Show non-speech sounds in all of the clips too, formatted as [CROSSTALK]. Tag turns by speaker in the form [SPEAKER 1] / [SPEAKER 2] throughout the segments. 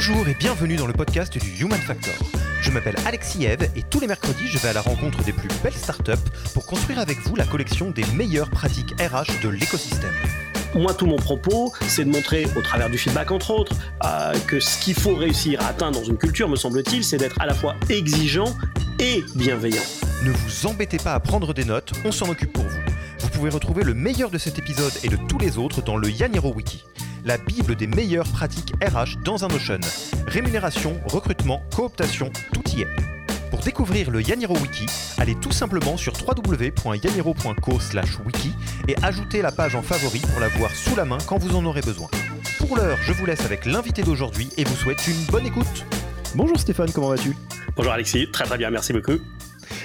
[SPEAKER 1] Bonjour et bienvenue dans le podcast du Human Factor. Je m'appelle Alexis Eve et tous les mercredis, je vais à la rencontre des plus belles startups pour construire avec vous la collection des meilleures pratiques RH de l'écosystème.
[SPEAKER 2] Moi, tout mon propos, c'est de montrer, au travers du feedback entre autres, euh, que ce qu'il faut réussir à atteindre dans une culture, me semble-t-il, c'est d'être à la fois exigeant et bienveillant.
[SPEAKER 1] Ne vous embêtez pas à prendre des notes, on s'en occupe pour vous. Vous pouvez retrouver le meilleur de cet épisode et de tous les autres dans le Yaniro Wiki la bible des meilleures pratiques RH dans un Notion. Rémunération, recrutement, cooptation, tout y est. Pour découvrir le Yaniro Wiki, allez tout simplement sur www.yaniro.co/wiki et ajoutez la page en favori pour la voir sous la main quand vous en aurez besoin. Pour l'heure, je vous laisse avec l'invité d'aujourd'hui et vous souhaite une bonne écoute. Bonjour Stéphane, comment vas-tu?
[SPEAKER 2] Bonjour Alexis, très très bien, merci beaucoup.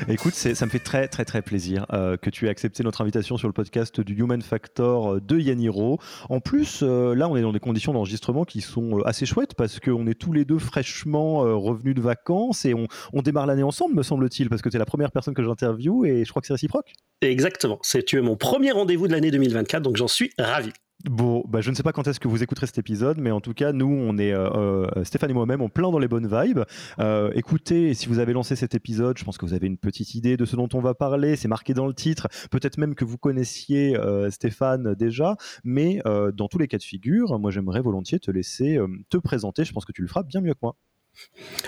[SPEAKER 1] Écoute, ça me fait très très très plaisir euh, que tu aies accepté notre invitation sur le podcast du Human Factor euh, de Yaniro. En plus, euh, là, on est dans des conditions d'enregistrement qui sont assez chouettes parce qu'on est tous les deux fraîchement revenus de vacances et on, démarre l'année ensemble, me semble-t-il, parce que tu es la première personne que j'interviewe et je crois que c'est réciproque.
[SPEAKER 2] Exactement, tu es mon premier rendez-vous de l'année 2024, donc j'en suis ravi.
[SPEAKER 1] Bon, bah, je ne sais pas quand est-ce que vous écouterez cet épisode, mais en tout cas, nous, on est euh, euh, Stéphane et moi-même, on plein dans les bonnes vibes. Euh, écoutez, si vous avez lancé cet épisode, je pense que vous avez une petite idée de ce dont on va parler. C'est marqué dans le titre. Peut-être même que vous connaissiez Stéphane déjà, mais dans tous les cas de figure, moi, j'aimerais volontiers te laisser te présenter. Je pense que tu le feras bien mieux que moi.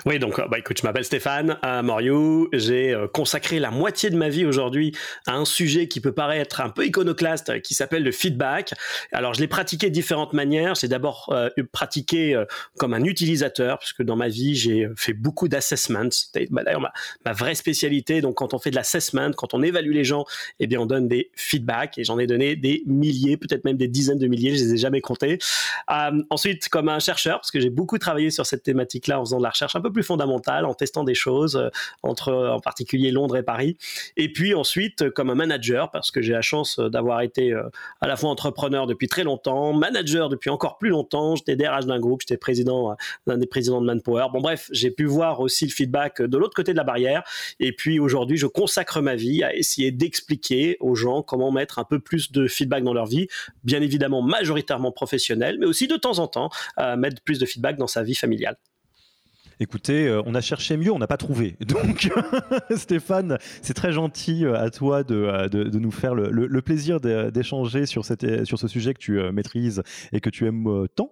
[SPEAKER 2] Oui, donc bah, écoute, je m'appelle Stéphane Moriou. J'ai euh, consacré la moitié de ma vie aujourd'hui à un sujet qui peut paraître un peu iconoclaste, euh, qui s'appelle le feedback. Alors, je l'ai pratiqué de différentes manières. J'ai d'abord euh, pratiqué comme un utilisateur, puisque dans ma vie, j'ai fait beaucoup d'assessments. Bah, d'ailleurs ma, vraie spécialité. Donc, quand on fait de l'assessment, quand on évalue les gens, eh bien, on donne des feedbacks. Et j'en ai donné des milliers, peut-être même des dizaines de milliers. Je les ai jamais comptés. ensuite, comme un chercheur, parce que j'ai beaucoup travaillé sur cette thématique-là en faisant de la recherche un peu plus fondamentale, en testant des choses euh, entre en particulier Londres et Paris. Et puis ensuite, euh, comme un manager, parce que j'ai la chance euh, d'avoir été à la fois entrepreneur depuis très longtemps, manager depuis encore plus longtemps. J'étais DRH d'un groupe, j'étais président d'un des présidents de Manpower. Bon bref, j'ai pu voir aussi le feedback de l'autre côté de la barrière. Et puis aujourd'hui, je consacre ma vie à essayer d'expliquer aux gens comment mettre un peu plus de feedback dans leur vie. Bien évidemment, majoritairement professionnel, mais aussi de temps en temps mettre plus de feedback dans sa vie familiale.
[SPEAKER 1] Écoutez, euh, on a cherché mieux, on n'a pas trouvé. [LAUGHS] Donc, [LAUGHS] Stéphane, c'est très gentil euh, à toi de, euh, de, nous faire le, le plaisir d'échanger sur, sur ce sujet que tu maîtrises et que tu aimes tant.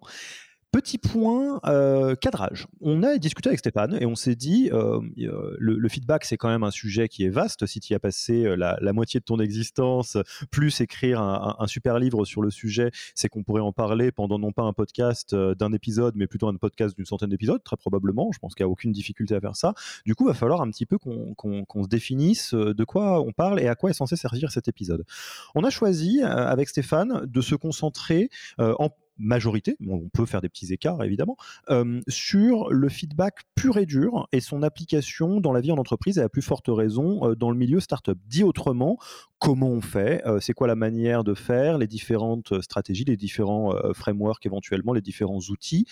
[SPEAKER 1] Petit point euh, cadrage. On a discuté avec Stéphane et on s'est dit, euh, euh, le, feedback, c'est quand même un sujet qui est vaste. Si tu y as passé la, moitié de ton existence, plus écrire un, super livre sur le sujet, c'est qu'on pourrait en parler pendant non pas un podcast d'un épisode, mais plutôt un podcast d'une centaine d'épisodes, très probablement. Je pense qu'il n'y a aucune difficulté à faire ça. Du coup, il va falloir un petit peu qu'on se définisse de quoi on parle et à quoi est censé servir cet épisode. On a choisi, avec Stéphane, de se concentrer en majorité, on peut faire des petits écarts évidemment, euh, sur le feedback pur et dur et son application dans la vie en entreprise et à plus forte raison euh, dans le milieu startup. Dit autrement, comment on fait, euh, c'est quoi la manière de faire, les différentes stratégies, les différents frameworks éventuellement, les différents outils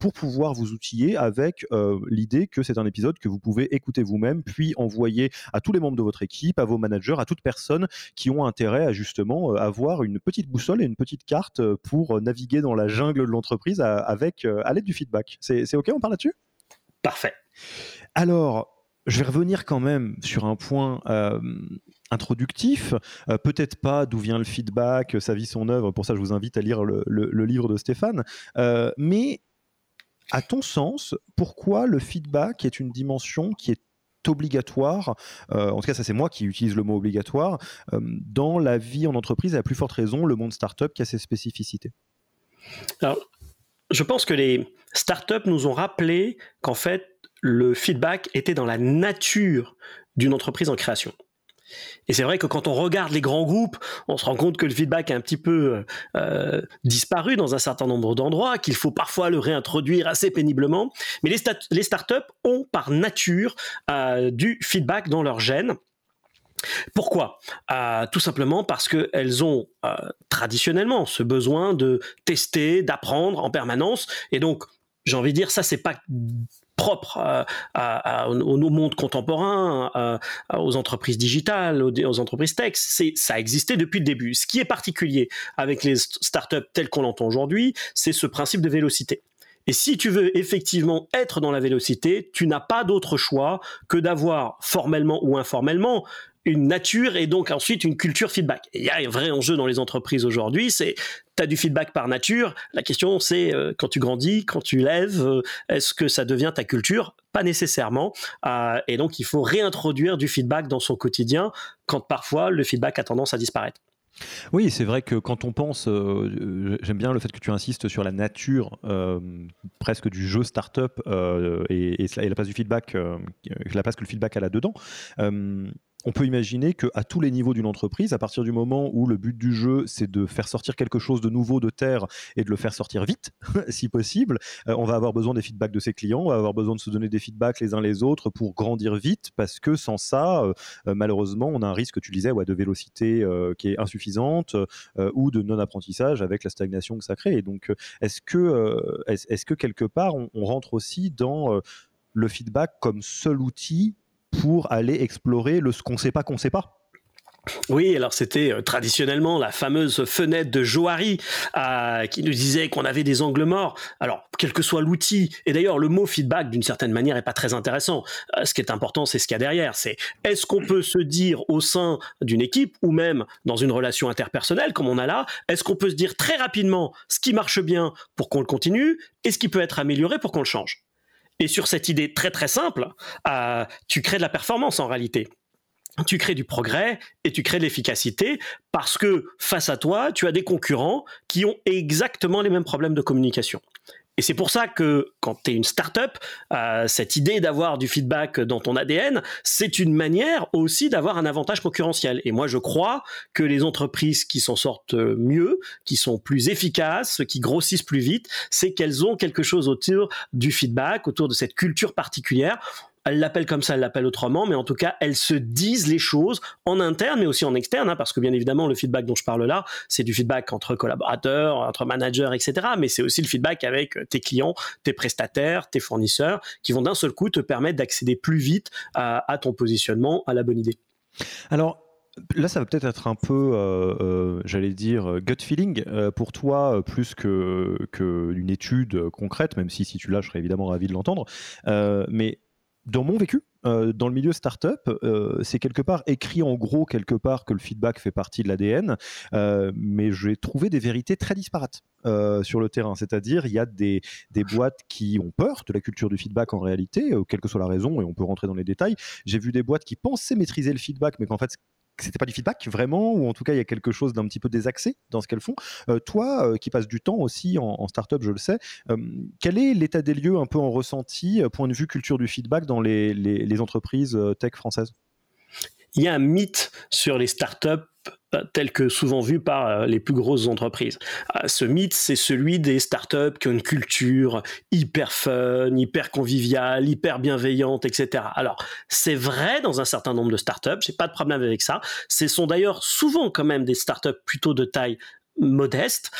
[SPEAKER 1] pour pouvoir vous outiller avec l'idée que c'est un épisode que vous pouvez écouter vous-même puis envoyer à tous les membres de votre équipe, à vos managers, à toute personne qui ont intérêt à justement avoir une petite boussole et une petite carte pour naviguer dans la jungle de l'entreprise avec euh, à l'aide du feedback. C'est OK, on parle là-dessus?
[SPEAKER 2] Parfait.
[SPEAKER 1] Alors, je vais revenir quand même sur un point euh, introductif. Euh, peut-être pas d'où vient le feedback, sa vie, son œuvre. Pour ça, je vous invite à lire le, livre de Stéphane. mais à ton sens, pourquoi le feedback est une dimension qui est obligatoire, euh, en tout cas ça c'est moi qui utilise le mot obligatoire, euh, dans la vie en entreprise, et à plus forte raison le monde startup qui a ses spécificités?
[SPEAKER 2] Alors, je pense que les startups nous ont rappelé qu'en fait, le feedback était dans la nature d'une entreprise en création. Et c'est vrai que quand on regarde les grands groupes, on se rend compte que le feedback a un petit peu euh, disparu dans un certain nombre d'endroits, qu'il faut parfois le réintroduire assez péniblement. Mais les, les startups ont par nature euh, du feedback dans leur gène. Pourquoi? Euh, Tout simplement parce qu'elles ont traditionnellement ce besoin de tester, d'apprendre en permanence. Et donc, j'ai envie de dire, ça, c'est pas propre à, au, monde contemporain, aux entreprises digitales, aux, entreprises tech. C'est, ça a existé depuis le début. Ce qui est particulier avec les startups telles qu'on l'entend aujourd'hui, c'est ce principe de vélocité. Et si tu veux effectivement être dans la vélocité, tu n'as pas d'autre choix que d'avoir formellement ou informellement une nature et donc ensuite une culture feedback. il y a un vrai enjeu dans les entreprises aujourd'hui, c'est tu as du feedback par nature. La question c'est euh, quand tu grandis, quand tu lèves, euh, est-ce que ça devient ta culture? Pas nécessairement. Euh, et donc il faut réintroduire du feedback dans son quotidien quand parfois le feedback a tendance à disparaître.
[SPEAKER 1] Oui, c'est vrai que quand on pense, j'aime bien le fait que tu insistes sur la nature presque du jeu startup et, et, et, la place du feedback, la place que le feedback a là-dedans on peut imaginer qu'à tous les niveaux d'une entreprise, à partir du moment où le but du jeu, c'est de faire sortir quelque chose de nouveau de terre et de le faire sortir vite, [LAUGHS] si possible, euh, on va avoir besoin des feedbacks de ses clients, on va avoir besoin de se donner des feedbacks les uns les autres pour grandir vite, parce que sans ça, euh, euh, malheureusement, on a un risque, tu disais, de vélocité qui est insuffisante ou de non-apprentissage avec la stagnation que ça crée. Et donc, est-ce que, est-ce que quelque part, on rentre aussi dans le feedback comme seul outil pour aller explorer le ce qu'on sait pas qu'on sait pas.
[SPEAKER 2] Oui, alors c'était euh, traditionnellement la fameuse fenêtre de Johari euh, qui nous disait qu'on avait des angles morts. Alors, quel que soit l'outil, et d'ailleurs le mot feedback d'une certaine manière est pas très intéressant. Euh, ce qui est important, c'est ce qu'il y a derrière. C'est est-ce qu'on peut se dire au sein d'une équipe ou même dans une relation interpersonnelle comme on a là, est-ce qu'on peut se dire très rapidement ce qui marche bien pour qu'on le continue et ce qui peut être amélioré pour qu'on le change? Et sur cette idée très très simple, euh, tu crées de la performance en réalité. Tu crées du progrès et tu crées de l'efficacité parce que face à toi, tu as des concurrents qui ont exactement les mêmes problèmes de communication. Et c'est pour ça que quand tu es une startup, euh, cette idée d'avoir du feedback dans ton ADN, c'est une manière aussi d'avoir un avantage concurrentiel. Et moi, je crois que les entreprises qui s'en sortent mieux, qui sont plus efficaces, qui grossissent plus vite, c'est qu'elles ont quelque chose autour du feedback, autour de cette culture particulière elle l'appelle comme ça, elle l'appelle autrement, mais en tout cas, elles se disent les choses en interne, mais aussi en externe, hein, parce que bien évidemment, le feedback dont je parle là, c'est du feedback entre collaborateurs, entre managers, etc. Mais c'est aussi le feedback avec tes clients, tes prestataires, tes fournisseurs, qui vont d'un seul coup te permettre d'accéder plus vite à, ton positionnement, à la bonne idée.
[SPEAKER 1] Alors, Là, ça va peut-être être un peu, euh, euh, j'allais dire, gut feeling euh, pour toi, plus qu'une que étude concrète, même si si tu l'as, je serais évidemment ravi de l'entendre. mais dans mon vécu, euh, dans le milieu startup, euh, c'est quelque part écrit en gros quelque part que le feedback fait partie de l'ADN, euh, mais j'ai trouvé des vérités très disparates sur le terrain. C'est-à-dire, il y a des, des, boîtes qui ont peur de la culture du feedback en réalité, quelle que soit la raison, et on peut rentrer dans les détails. J'ai vu des boîtes qui pensaient maîtriser le feedback, mais qu'en fait, c'était pas du feedback vraiment, ou en tout cas il y a quelque chose d'un petit peu désaxé dans ce qu'elles font. Euh, toi, euh, qui passes du temps aussi en, en startup, je le sais, euh, quel est l'état des lieux un peu en ressenti, point de vue culture du feedback dans les, les entreprises tech françaises?
[SPEAKER 2] Il y a un mythe sur les startups tel que souvent vu par euh, les plus grosses entreprises. Euh, ce mythe, c'est celui des startups qui ont une culture hyper fun, hyper conviviale, hyper bienveillante, etc. Alors, c'est vrai dans un certain nombre de startups, j'ai pas de problème avec ça. Ce sont d'ailleurs souvent quand même des startups plutôt de taille modeste,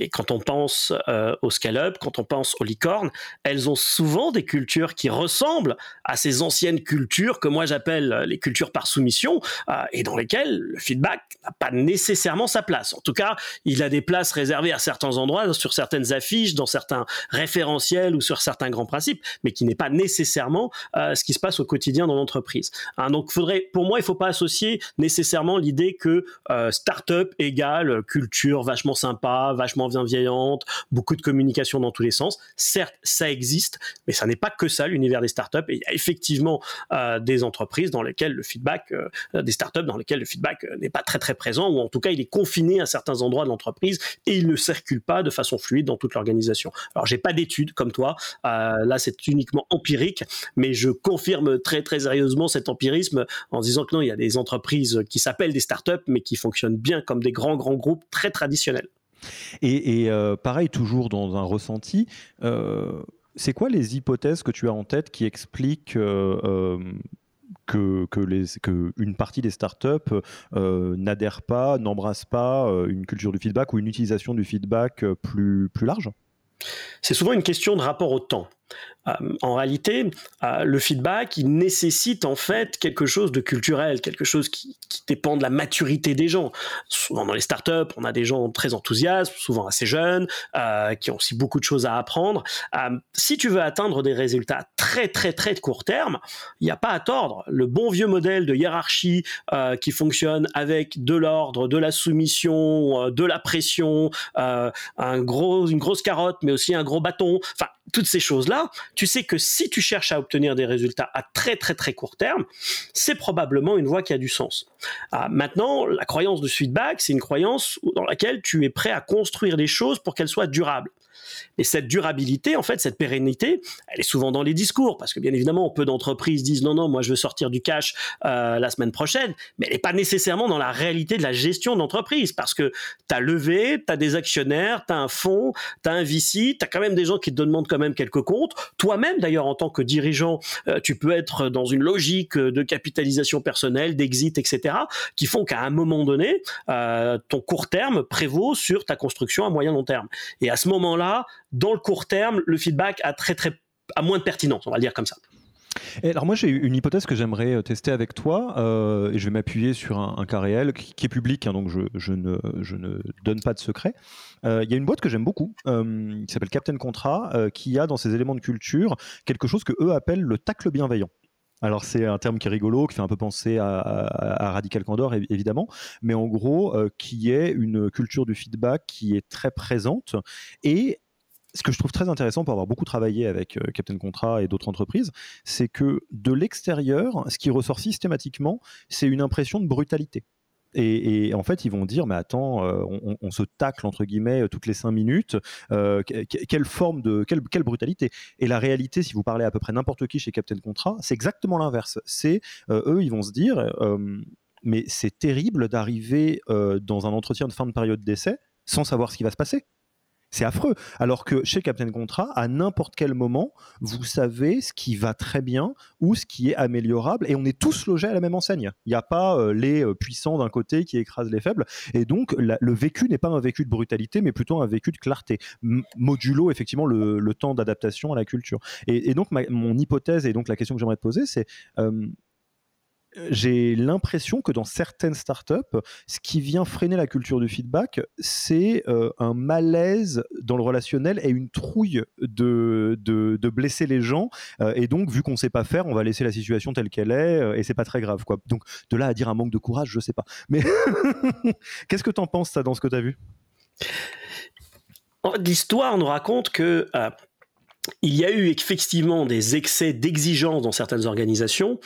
[SPEAKER 2] et quand on pense euh, au scale-up, quand on pense aux licornes, elles ont souvent des cultures qui ressemblent à ces anciennes cultures que moi j'appelle les cultures par soumission, euh, et dans lesquelles le feedback n'a pas nécessairement sa place. En tout cas, il a des places réservées à certains endroits, sur certaines affiches, dans certains référentiels ou sur certains grands principes, mais qui n'est pas nécessairement euh, ce qui se passe au quotidien dans l'entreprise. Hein, donc, pour moi, il ne faut pas associer nécessairement l'idée que start-up égale culture vachement sympa, vachement bienveillante, beaucoup de communication dans tous les sens. Certes, ça existe, mais ça n'est pas que ça l'univers des startups. Et il y a effectivement euh, des entreprises dans lesquelles le feedback, euh, des startups dans lesquelles le feedback n'est pas très très présent, ou en tout cas il est confiné à certains endroits de l'entreprise et il ne circule pas de façon fluide dans toute l'organisation. Alors j'ai pas d'études comme toi, là c'est uniquement empirique, mais je confirme très très sérieusement cet empirisme en disant que non, il y a des entreprises qui s'appellent des startups, mais qui fonctionnent bien comme des grands grands groupes très traditionnels.
[SPEAKER 1] Et, euh, pareil, toujours dans un ressenti, euh, c'est quoi les hypothèses que tu as en tête qui expliquent euh, que, que, que, une partie des startups euh, n'adhèrent pas, n'embrassent pas une culture du feedback ou une utilisation du feedback plus, plus large?
[SPEAKER 2] C'est souvent une question de rapport au temps. Euh, en réalité, euh, le feedback, il nécessite en fait quelque chose de culturel, quelque chose qui, dépend de la maturité des gens. Souvent dans les startups, on a des gens très enthousiastes, souvent assez jeunes, euh, qui ont aussi beaucoup de choses à apprendre. si tu veux atteindre des résultats très très très de court terme, il n'y a pas à tordre. Le bon vieux modèle de hiérarchie qui fonctionne avec de l'ordre, de la soumission, de la pression, une grosse carotte, mais aussi un gros bâton. Enfin, toutes ces choses-là, tu sais que si tu cherches à obtenir des résultats à très très très court terme, c'est probablement une voie qui a du sens. Ah, maintenant, la croyance de feedback, c'est une croyance dans laquelle tu es prêt à construire des choses pour qu'elles soient durables. Et cette durabilité, en fait, cette pérennité, elle est souvent dans les discours, parce que bien évidemment, peu d'entreprises disent non, non, moi je veux sortir du cash euh, la semaine prochaine, mais elle n'est pas nécessairement dans la réalité de la gestion d'entreprise, parce que tu as levé, tu as des actionnaires, tu as un fonds, tu as un VC, tu as quand même des gens qui te demandent quand même quelques comptes. Toi-même, d'ailleurs, en tant que dirigeant, euh, tu peux être dans une logique de capitalisation personnelle, d'exit, etc., qui font qu'à un moment donné, euh, ton court terme prévaut sur ta construction à moyen long terme. Et à ce moment-là, dans le court terme, le feedback a très très a moins de pertinence, on va le dire comme ça.
[SPEAKER 1] alors moi j'ai une hypothèse que j'aimerais euh, tester avec toi euh, et je vais m'appuyer sur un, cas réel qui, est public, hein, donc je, ne, donne pas de secret. Euh, il y a une boîte que j'aime beaucoup qui s'appelle Captain Contrat qui a dans ses éléments de culture quelque chose que eux appellent le tacle bienveillant. Alors c'est un terme qui est rigolo, qui fait un peu penser à, Radical Candor évidemment, mais en gros qui est une culture du feedback qui est très présente et ce que je trouve très intéressant pour avoir beaucoup travaillé avec euh, Captain Contrat et d'autres entreprises, c'est que de l'extérieur, ce qui ressort systématiquement, c'est une impression de brutalité. Et, en fait, ils vont dire, mais attends, euh, on, se tacle entre guillemets toutes les cinq minutes. Euh, quelle forme de quelle, quelle, brutalité Et la réalité, si vous parlez à peu près n'importe qui chez Captain Contrat, c'est exactement l'inverse. C'est eux, ils vont se dire, mais c'est terrible d'arriver dans un entretien de fin de période d'essai sans savoir ce qui va se passer. C'est affreux. Alors que chez Captain Contrat, à n'importe quel moment, vous savez ce qui va très bien ou ce qui est améliorable et on est tous logés à la même enseigne. Il n'y a pas euh, les euh, puissants d'un côté qui écrasent les faibles. Et donc, le vécu n'est pas un vécu de brutalité, mais plutôt un vécu de clarté, modulo effectivement le, temps d'adaptation à la culture. Et, donc, mon hypothèse et donc la question que j'aimerais te poser, c'est euh, j'ai l'impression que dans certaines startups, ce qui vient freiner la culture du feedback, c'est euh, un malaise dans le relationnel et une trouille de, de, blesser les gens. Euh, et donc, vu qu'on ne sait pas faire, on va laisser la situation telle qu'elle est euh, et c'est pas très grave. Donc, de là à dire un manque de courage, je sais pas. Mais [LAUGHS] qu'est-ce que tu en penses, ça, dans ce que tu as vu?
[SPEAKER 2] L'histoire nous raconte que il y a eu effectivement des excès d'exigence dans certaines organisations,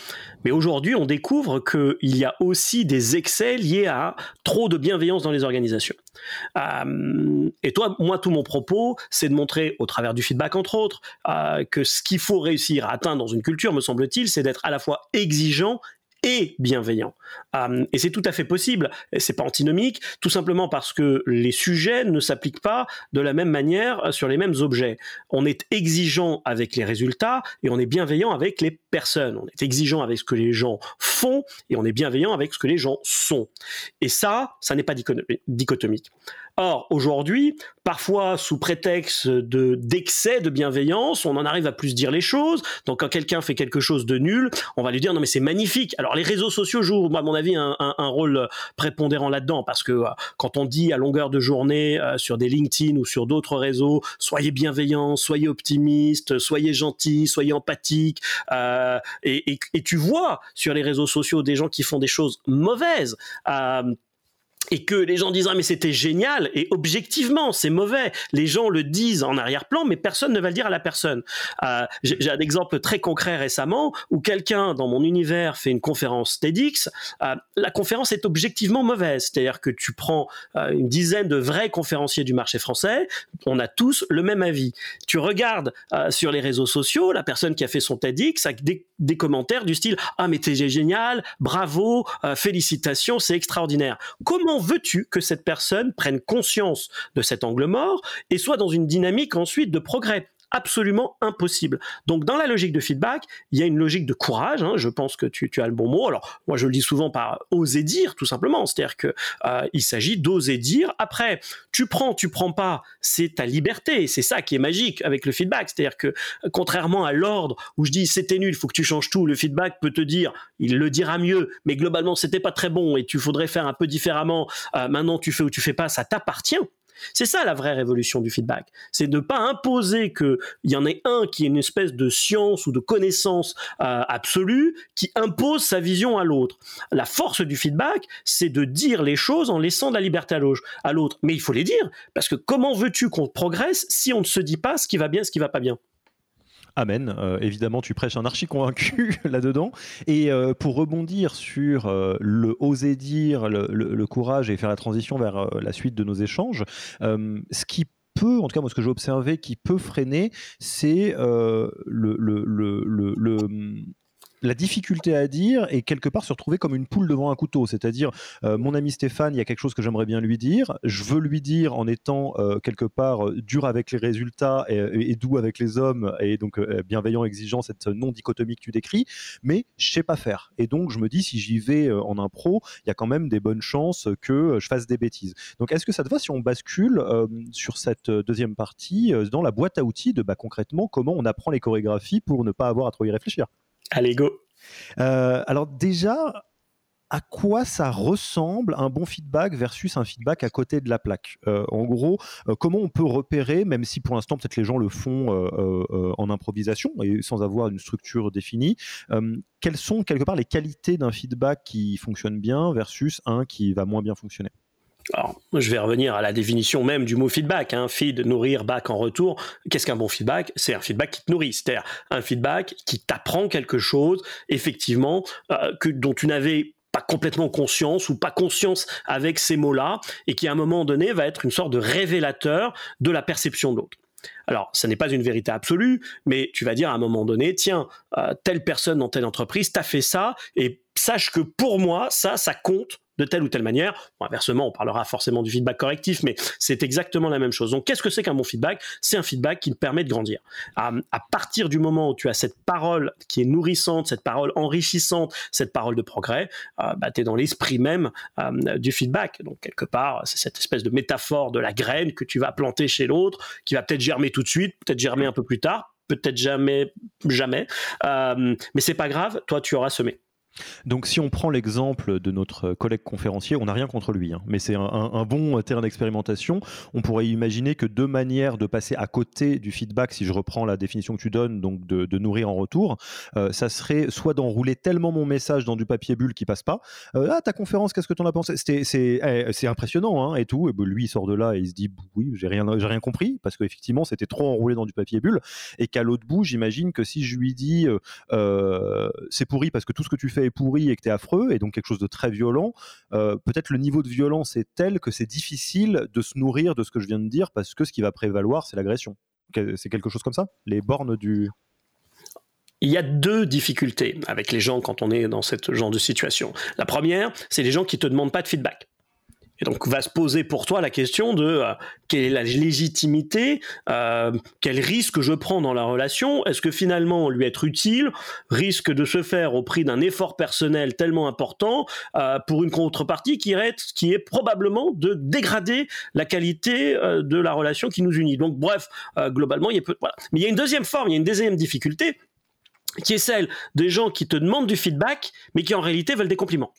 [SPEAKER 2] mais aujourd'hui on découvre qu'il y a aussi des excès liés à trop de bienveillance dans les organisations. Euh, et toi, moi, tout mon propos, c'est de montrer, au travers du feedback entre autres, euh, que ce qu'il faut réussir à atteindre dans une culture, me semble-t-il, c'est d'être à la fois exigeant et bienveillant. Euh, et c'est tout à fait possible. C'est pas antinomique, tout simplement parce que les sujets ne s'appliquent pas de la même manière sur les mêmes objets. On est exigeant avec les résultats et on est bienveillant avec les personnes. On est exigeant avec ce que les gens font et on est bienveillant avec ce que les gens sont. Et ça, ça n'est pas dichotomique. Or, aujourd'hui, parfois sous prétexte de d'excès de bienveillance, on en arrive à plus dire les choses. Donc, quand quelqu'un fait quelque chose de nul, on va lui dire non mais c'est magnifique. Alors, les réseaux sociaux jouent, à mon avis, un, rôle prépondérant là-dedans parce que euh, quand on dit à longueur de journée euh, sur des LinkedIn ou sur d'autres réseaux, soyez bienveillants, soyez optimistes, soyez gentils, soyez empathiques, euh, et, tu vois sur les réseaux sociaux des gens qui font des choses mauvaises et que les gens disent ah mais c'était génial. Et objectivement c'est mauvais. Les gens le disent en arrière-plan mais personne ne va le dire à la personne. Euh, j'ai un exemple très concret récemment où quelqu'un dans mon univers fait une conférence TEDx. Euh, la conférence est objectivement mauvaise. C'est-à-dire que tu prends euh, une dizaine de vrais conférenciers du marché français on a tous le même avis. Tu regardes sur les réseaux sociaux la personne qui a fait son TEDx a des, commentaires du style ah mais t'es génial bravo félicitations c'est extraordinaire veux-tu que cette personne prenne conscience de cet angle mort et soit dans une dynamique ensuite de progrès? Absolument impossible. Donc dans la logique de feedback, il y a une logique de courage. Hein, je pense que tu, as le bon mot. Alors moi je le dis souvent par oser dire tout simplement. C'est-à-dire que euh, il s'agit d'oser dire. Après, tu prends, tu prends pas, c'est ta liberté. C'est ça qui est magique avec le feedback. C'est-à-dire que contrairement à l'ordre où je dis c'était nul, il faut que tu changes tout. Le feedback peut te dire, il le dira mieux, mais globalement c'était pas très bon et tu faudrait faire un peu différemment. Euh, maintenant tu fais ou tu fais pas, ça t'appartient. C'est ça la vraie révolution du feedback. C'est de ne pas imposer qu'il y en ait un qui est une espèce de science ou de connaissance euh, absolue qui impose sa vision à l'autre. La force du feedback, c'est de dire les choses en laissant de la liberté à l'autre. Mais il faut les dire, parce que comment veux-tu qu'on progresse si on ne se dit pas ce qui va bien, ce qui va pas bien?
[SPEAKER 1] Amen. Euh, évidemment, tu prêches un archi convaincu [LAUGHS] là-dedans. Et euh, pour rebondir sur euh, le oser dire, le, courage et faire la transition vers la suite de nos échanges, ce qui peut, en tout cas moi ce que j'ai observé, qui peut freiner, c'est le, le, la difficulté à dire et quelque part se retrouver comme une poule devant un couteau. C'est-à-dire, euh, mon ami Stéphane, il y a quelque chose que j'aimerais bien lui dire. Je veux lui dire en étant euh, quelque part euh, dur avec les résultats et, doux avec les hommes et donc bienveillant, exigeant, cette non-dichotomie que tu décris, mais je sais pas faire. Et donc, je me dis, si j'y vais en impro, il y a quand même des bonnes chances que je fasse des bêtises. Donc, est-ce que ça te va si on bascule sur cette deuxième partie dans la boîte à outils de bah, concrètement comment on apprend les chorégraphies pour ne pas avoir à trop y réfléchir?
[SPEAKER 2] Allez, go.
[SPEAKER 1] Euh, alors déjà, à quoi ça ressemble un bon feedback versus un feedback à côté de la plaque? Euh, En gros, euh, comment on peut repérer, même si pour l'instant peut-être les gens le font en improvisation et sans avoir une structure définie, quelles sont quelque part les qualités d'un feedback qui fonctionne bien versus un qui va moins bien fonctionner?
[SPEAKER 2] Alors, je vais revenir à la définition même du mot feedback. Hein. Feed, nourrir, back en retour. Qu'est-ce qu'un bon feedback? C'est un feedback qui te nourrit, c'est-à-dire un feedback qui t'apprend quelque chose, effectivement, euh, que, dont tu n'avais pas complètement conscience ou pas conscience avec ces mots-là, et qui à un moment donné va être une sorte de révélateur de la perception de l'autre. Alors, ça n'est pas une vérité absolue, mais tu vas dire à un moment donné, tiens, euh, telle personne dans telle entreprise t'a fait ça, et sache que pour moi, ça, ça compte de telle ou telle manière. inversement, on parlera forcément du feedback correctif, mais c'est exactement la même chose. Donc, qu'est-ce que c'est qu'un bon feedback? C'est un feedback qui te permet de grandir. À, partir du moment où tu as cette parole qui est nourrissante, cette parole enrichissante, cette parole de progrès, euh, bah, tu es dans l'esprit même euh, du feedback. Donc, quelque part, c'est cette espèce de métaphore de la graine que tu vas planter chez l'autre, qui va peut-être germer tout de suite, peut-être germer un peu plus tard, peut-être jamais, jamais. Euh, mais c'est pas grave, toi, tu auras semé.
[SPEAKER 1] Donc si on prend l'exemple de notre collègue conférencier, on n'a rien contre lui, hein, mais c'est un, bon terrain d'expérimentation. On pourrait imaginer que deux manières de passer à côté du feedback, si je reprends la définition que tu donnes, donc de, nourrir en retour, euh, ça serait soit d'enrouler tellement mon message dans du papier bulle qui passe pas. Euh, ah ta conférence, qu'est-ce que tu en as pensé? Eh, C'est impressionnant hein, et tout. Et ben, lui il sort de là et il se dit oui j'ai rien rien compris parce qu'effectivement c'était trop enroulé dans du papier bulle et qu'à l'autre bout j'imagine que si je lui dis euh, c'est pourri parce que tout ce que tu fais pourri et que tu es affreux, et donc quelque chose de très violent, euh, peut-être le niveau de violence est tel que c'est difficile de se nourrir de ce que je viens de dire, parce que ce qui va prévaloir, c'est l'agression. C'est quelque chose comme ça? Les bornes du...
[SPEAKER 2] Il y a deux difficultés avec les gens quand on est dans ce genre de situation. La première, c'est les gens qui te demandent pas de feedback. Et donc va se poser pour toi la question de euh, quelle est la légitimité, euh, quel risque je prends dans la relation, est-ce que finalement lui être utile risque de se faire au prix d'un effort personnel tellement important euh, pour une contrepartie qui est, qui est probablement de dégrader la qualité de la relation qui nous unit? Donc bref, globalement, il y a peu, voilà. Mais il y a une deuxième forme, il y a une deuxième difficulté qui est celle des gens qui te demandent du feedback, mais qui en réalité veulent des compliments.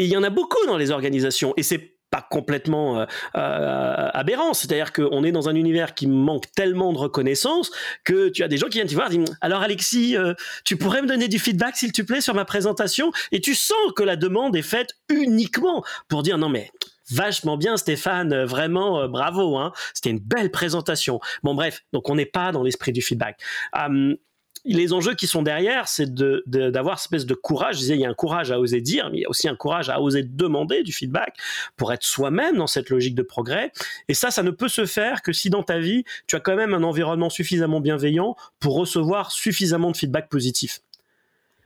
[SPEAKER 2] Et il y en a beaucoup dans les organisations. Et c'est pas complètement aberrant. C'est-à-dire qu'on est dans un univers qui manque tellement de reconnaissance que tu as des gens qui viennent te voir et disent Alors Alexis, tu pourrais me donner du feedback s'il te plaît sur ma présentation? Et tu sens que la demande est faite uniquement pour dire Non mais vachement bien Stéphane, vraiment bravo, hein. c'était une belle présentation. Bon bref, donc on n'est pas dans l'esprit du feedback. Hum, les enjeux qui sont derrière, c'est d'avoir de, d'avoir cette espèce de courage. Je disais, il y a un courage à oser dire, mais il y a aussi un courage à oser demander du feedback pour être soi-même dans cette logique de progrès. Et ça, ça ne peut se faire que si dans ta vie, tu as quand même un environnement suffisamment bienveillant pour recevoir suffisamment de feedback positif.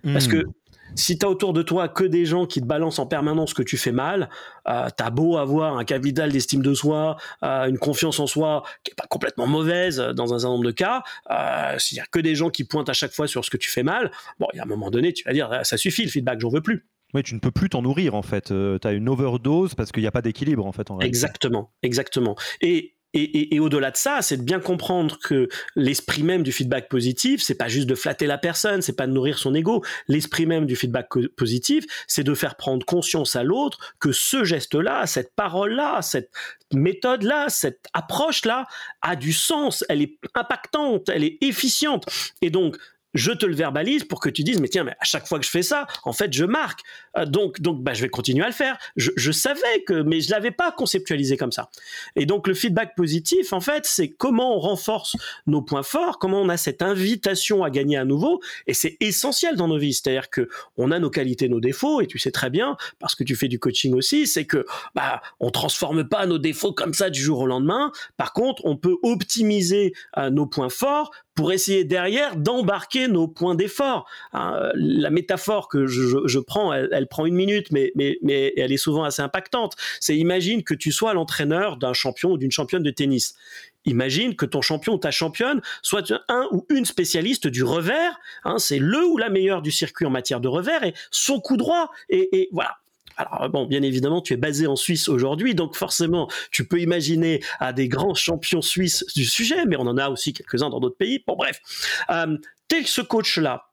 [SPEAKER 2] Parce que hmm si tu as autour de toi que des gens qui te balancent en permanence que tu fais mal, euh, tu as beau avoir un capital d'estime de soi, euh, une confiance en soi qui est pas complètement mauvaise dans un certain nombre de cas, euh, s'il y a que des gens qui pointent à chaque fois sur ce que tu fais mal, bon, il y a un moment donné, tu vas dire ça suffit, le feedback, j'en veux plus.
[SPEAKER 1] Oui, tu ne peux plus t'en nourrir en fait. tu as une overdose parce qu'il n'y a pas d'équilibre en fait. En
[SPEAKER 2] exactement, exactement. Et et, au-delà de ça, c'est de bien comprendre que l'esprit même du feedback positif, c'est pas juste de flatter la personne, c'est pas de nourrir son ego. L'esprit même du feedback positif, c'est de faire prendre conscience à l'autre que ce geste-là, cette parole-là, cette méthode-là, cette approche-là a du sens, elle est impactante, elle est efficiente. Et donc, je te le verbalise pour que tu dises mais tiens mais à chaque fois que je fais ça en fait je marque. Euh, donc donc bah, je vais continuer à le faire. Je, savais que mais je l'avais pas conceptualisé comme ça. Et donc le feedback positif en fait c'est comment on renforce nos points forts comment on a cette invitation à gagner à nouveau. Et c'est essentiel dans nos vies. C'est-à-dire que on a nos qualités nos défauts et tu sais très bien parce que tu fais du coaching aussi c'est que bah on transforme pas nos défauts comme ça du jour au lendemain. Par contre on peut optimiser euh, nos points forts pour essayer derrière d'embarquer nos points d'effort. Hein, la métaphore que je, prends, elle, prend une minute, mais, mais, mais elle est souvent assez impactante. C'est imagine que tu sois l'entraîneur d'un champion ou d'une championne de tennis. Imagine que ton champion ou ta championne soit un ou une spécialiste du revers. Hein, c'est le ou la meilleure du circuit en matière de revers et son coup droit. Et, et voilà, alors bon, bien évidemment, tu es basé en Suisse aujourd'hui, donc forcément, tu peux imaginer à des grands champions suisses du sujet, mais on en a aussi quelques-uns dans d'autres pays. Bon, bref, euh, tel ce coach-là,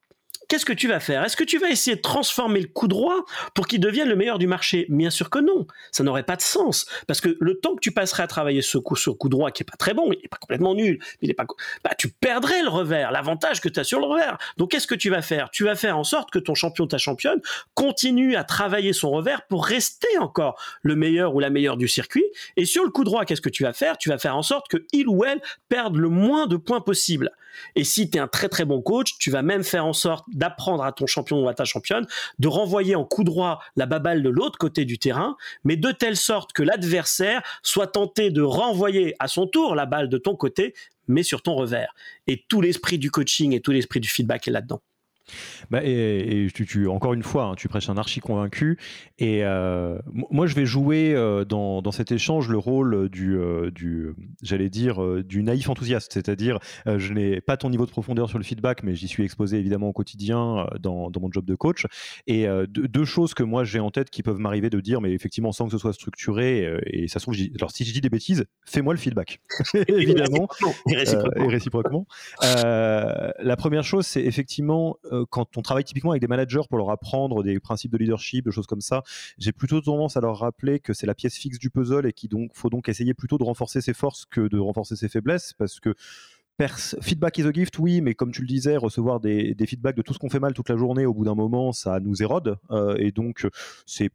[SPEAKER 2] qu'est-ce que tu vas faire? Est-ce que tu vas essayer de transformer le coup droit pour qu'il devienne le meilleur du marché? Bien sûr que non. Ça n'aurait pas de sens. Parce que le temps que tu passerais à travailler ce coup, ce coup droit qui est pas très bon, il est pas complètement nul, il est pas, bah, tu perdrais le revers, l'avantage que tu as sur le revers. Donc qu'est-ce que tu vas faire? Tu vas faire en sorte que ton champion, ta championne, continue à travailler son revers pour rester encore le meilleur ou la meilleure du circuit. Et sur le coup droit, qu'est-ce que tu vas faire? Tu vas faire en sorte que il ou elle perde le moins de points possible. Et si tu es un très très bon coach, tu vas même faire en sorte d'apprendre à ton champion ou à ta championne de renvoyer en coup droit la baballe de l'autre côté du terrain, mais de telle sorte que l'adversaire soit tenté de renvoyer à son tour la balle de ton côté, mais sur ton revers. Et tout l'esprit du coaching et tout l'esprit du feedback est là-dedans.
[SPEAKER 1] Bah, et, tu, encore une fois, hein, tu prêches un archi convaincu. Et euh, moi, je vais jouer euh, dans, cet échange le rôle du, euh, du j'allais dire, du naïf enthousiaste. C'est-à-dire, je n'ai pas ton niveau de profondeur sur le feedback, mais j'y suis exposé évidemment au quotidien dans, dans, mon job de coach. Et deux, choses que moi j'ai en tête qui peuvent m'arriver de dire, mais effectivement sans que ce soit structuré. et ça se trouve, alors si je dis des bêtises, fais-moi le feedback. [LAUGHS] évidemment. [LAUGHS] Et réciproquement. Et réciproquement. la première chose, c'est effectivement euh, quand on travaille typiquement avec des managers pour leur apprendre des principes de leadership, des choses comme ça, j'ai plutôt tendance à leur rappeler que c'est la pièce fixe du puzzle et qu'il faut donc essayer plutôt de renforcer ses forces que de renforcer ses faiblesses parce que feedback is a gift, oui, mais comme tu le disais, recevoir des, feedbacks de tout ce qu'on fait mal toute la journée, au bout d'un moment, ça nous érode. Euh, et donc, c'est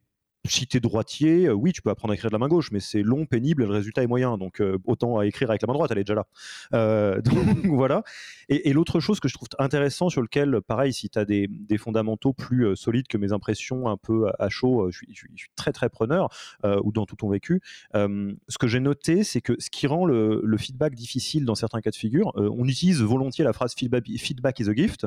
[SPEAKER 1] si tu es droitier, euh, oui, tu peux apprendre à écrire de la main gauche, mais c'est long, pénible, et le résultat est moyen. Donc, euh, autant à écrire avec la main droite, elle est déjà là. Euh, [LAUGHS] donc, voilà. Et, l'autre chose que je trouve intéressant, sur lequel, pareil, si tu as des, fondamentaux plus solides que mes impressions un peu à chaud, je suis, très, très preneur, ou dans tout ton vécu, ce que j'ai noté, c'est que ce qui rend le, feedback difficile dans certains cas de figure, on utilise volontiers la phrase feedback, feedback is a gift.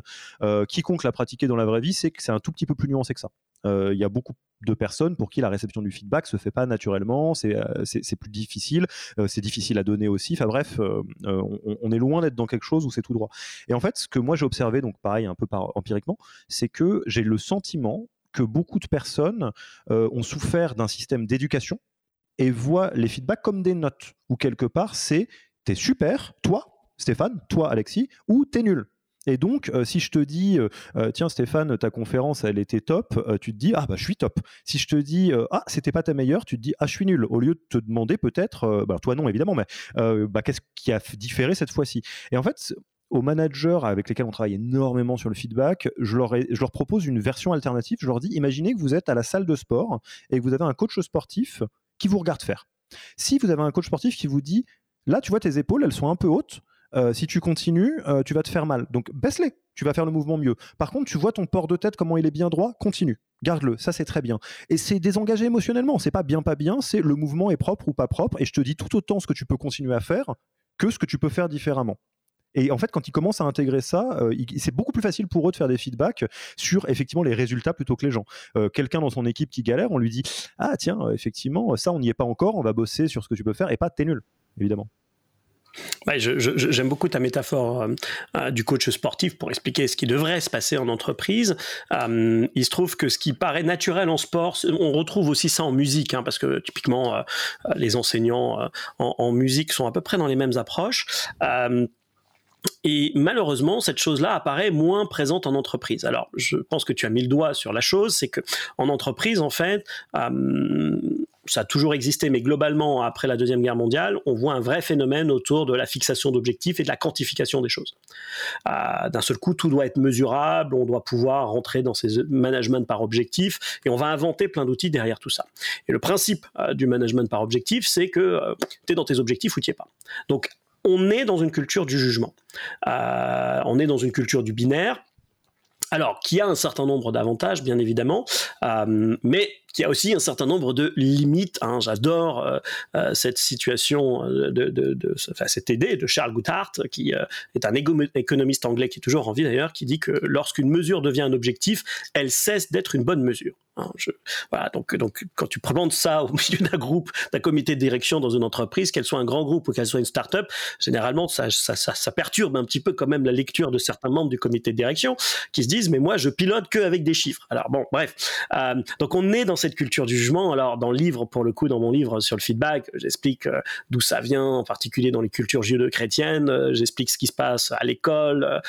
[SPEAKER 1] quiconque l'a pratiqué dans la vraie vie, c'est que c'est un tout petit peu plus nuancé que ça. Il y a beaucoup de personnes pour qui la réception du feedback se fait pas naturellement, c'est euh, plus difficile, euh, c'est difficile à donner aussi. Enfin bref, euh, on, est loin d'être dans quelque chose où c'est tout droit. Et en fait, ce que moi j'ai observé, donc pareil un peu par, empiriquement, c'est que j'ai le sentiment que beaucoup de personnes ont souffert d'un système d'éducation et voient les feedbacks comme des notes, où quelque part c'est t'es super, toi Stéphane, toi Alexis, ou t'es nul. Et donc, euh, si je te dis, euh, euh, tiens Stéphane, ta conférence, elle était top, tu te dis, ah bah je suis top. Si je te dis, ah c'était pas ta meilleure, tu te dis, ah je suis nul. Au lieu de te demander peut-être, bah, toi non évidemment, mais bah, qu'est-ce qui a différé cette fois-ci? Et en fait, aux managers avec lesquels on travaille énormément sur le feedback, je leur, je leur propose une version alternative. Je leur dis, imaginez que vous êtes à la salle de sport et que vous avez un coach sportif qui vous regarde faire. Si vous avez un coach sportif qui vous dit, là tu vois tes épaules, elles sont un peu hautes, euh, si tu continues, euh, tu vas te faire mal. Donc baisse-les, tu vas faire le mouvement mieux. Par contre, tu vois ton port de tête, comment il est bien droit, continue. Garde-le, ça c'est très bien. Et c'est désengagé émotionnellement, c'est pas bien, pas bien, c'est le mouvement est propre ou pas propre, et je te dis tout autant ce que tu peux continuer à faire que ce que tu peux faire différemment. Et en fait, quand ils commencent à intégrer ça, euh, c'est beaucoup plus facile pour eux de faire des feedbacks sur effectivement les résultats plutôt que les gens. Quelqu'un dans son équipe qui galère, on lui dit Ah, tiens, effectivement, ça, on n'y est pas encore, on va bosser sur ce que tu peux faire, et pas t'es nul, évidemment.
[SPEAKER 2] J'aime beaucoup ta métaphore euh, euh, du coach sportif pour expliquer ce qui devrait se passer en entreprise. Euh, il se trouve que ce qui paraît naturel en sport, on retrouve aussi ça en musique, hein, parce que typiquement les enseignants en, en, musique sont à peu près dans les mêmes approches. Et malheureusement, cette chose-là apparaît moins présente en entreprise. Alors, je pense que tu as mis le doigt sur la chose, c'est que en entreprise, en fait, ça a toujours existé, mais globalement, après la Deuxième Guerre mondiale, on voit un vrai phénomène autour de la fixation d'objectifs et de la quantification des choses. Euh, d'un seul coup, tout doit être mesurable, on doit pouvoir rentrer dans ces management par objectif, et on va inventer plein d'outils derrière tout ça. Et le principe euh, du management par objectif, c'est que euh, tu es dans tes objectifs ou tu es pas. Donc, on est dans une culture du jugement. on est dans une culture du binaire alors, qui a un certain nombre d'avantages, bien évidemment, euh, mais qui a aussi un certain nombre de limites. Hein. J'adore euh, euh, cette situation de, de, cette idée de Charles Goodhart, qui est un économiste anglais qui est toujours en vie d'ailleurs, qui dit que lorsqu'une mesure devient un objectif, elle cesse d'être une bonne mesure. Hein, voilà, donc, donc quand tu présentes ça au [LAUGHS] milieu d'un groupe, d'un comité de direction dans une entreprise, qu'elle soit un grand groupe ou qu'elle soit une start-up, généralement ça, perturbe un petit peu quand même la lecture de certains membres du comité de direction qui se disent mais moi je pilote que avec des chiffres. Alors bon, bref, euh, donc on est dans cette culture du jugement. Alors dans le livre, pour le coup, dans mon livre sur le feedback, j'explique euh, d'où ça vient, en particulier dans les cultures judéo-chrétiennes. Euh, j'explique ce qui se passe à l'école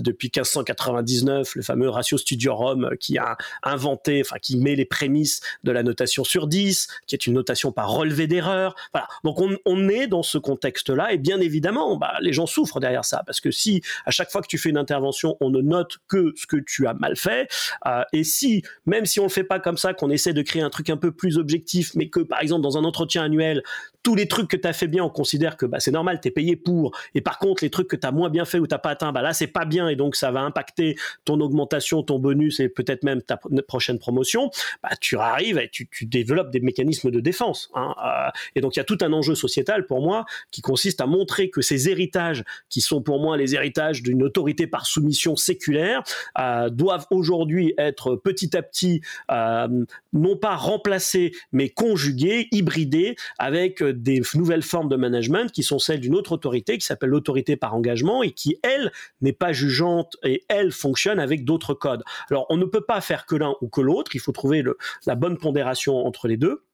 [SPEAKER 2] depuis 1599, le fameux ratio studiorum qui a inventé, enfin qui met les prémices de la notation sur 10, qui est une notation par relevé d'erreur. Voilà. Donc on, est dans ce contexte-là et bien évidemment, bah, les gens souffrent derrière ça parce que si à chaque fois que tu fais une intervention, on ne note que ce que tu as mal fait, euh, et si même si on le fait pas comme ça, qu'on essaie de créer un truc un peu plus objectif, mais que par exemple dans un entretien annuel, tous les trucs que tu as fait bien, on considère que bah, c'est normal, tu es payé pour. Et par contre, les trucs que tu as moins bien fait ou tu pas atteint, bah, là, c'est pas bien et donc ça va impacter ton augmentation, ton bonus et peut-être même ta prochaine promotion. Bah, tu arrives et tu, développes des mécanismes de défense. Hein, euh, et donc, il y a tout un enjeu sociétal pour moi qui consiste à montrer que ces héritages, qui sont pour moi les héritages d'une autorité par soumission séculaire, euh, doivent aujourd'hui être petit à petit euh, non pas remplacés, mais conjugués, hybridés avec des nouvelles formes de management qui sont celles d'une autre autorité qui s'appelle l'autorité par engagement et qui, elle, n'est pas jugeante et elle fonctionne avec d'autres codes. Alors, on ne peut pas faire que l'un ou que l'autre, il faut trouver la bonne pondération entre les deux.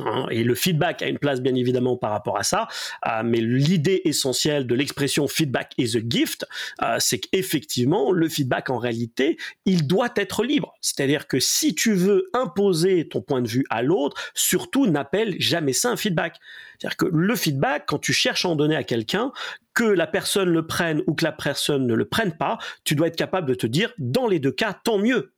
[SPEAKER 2] Hein, et le feedback a une place bien évidemment par rapport à ça, euh, mais l'idée essentielle de l'expression feedback is a gift, euh, c'est qu'effectivement le feedback en réalité, il doit être libre. C'est-à-dire que si tu veux imposer ton point de vue à l'autre, surtout n'appelle jamais ça un feedback. C'est-à-dire que le feedback, quand tu cherches à en donner à quelqu'un, que la personne le prenne ou que la personne ne le prenne pas, tu dois être capable de te dire, dans les deux cas, tant mieux.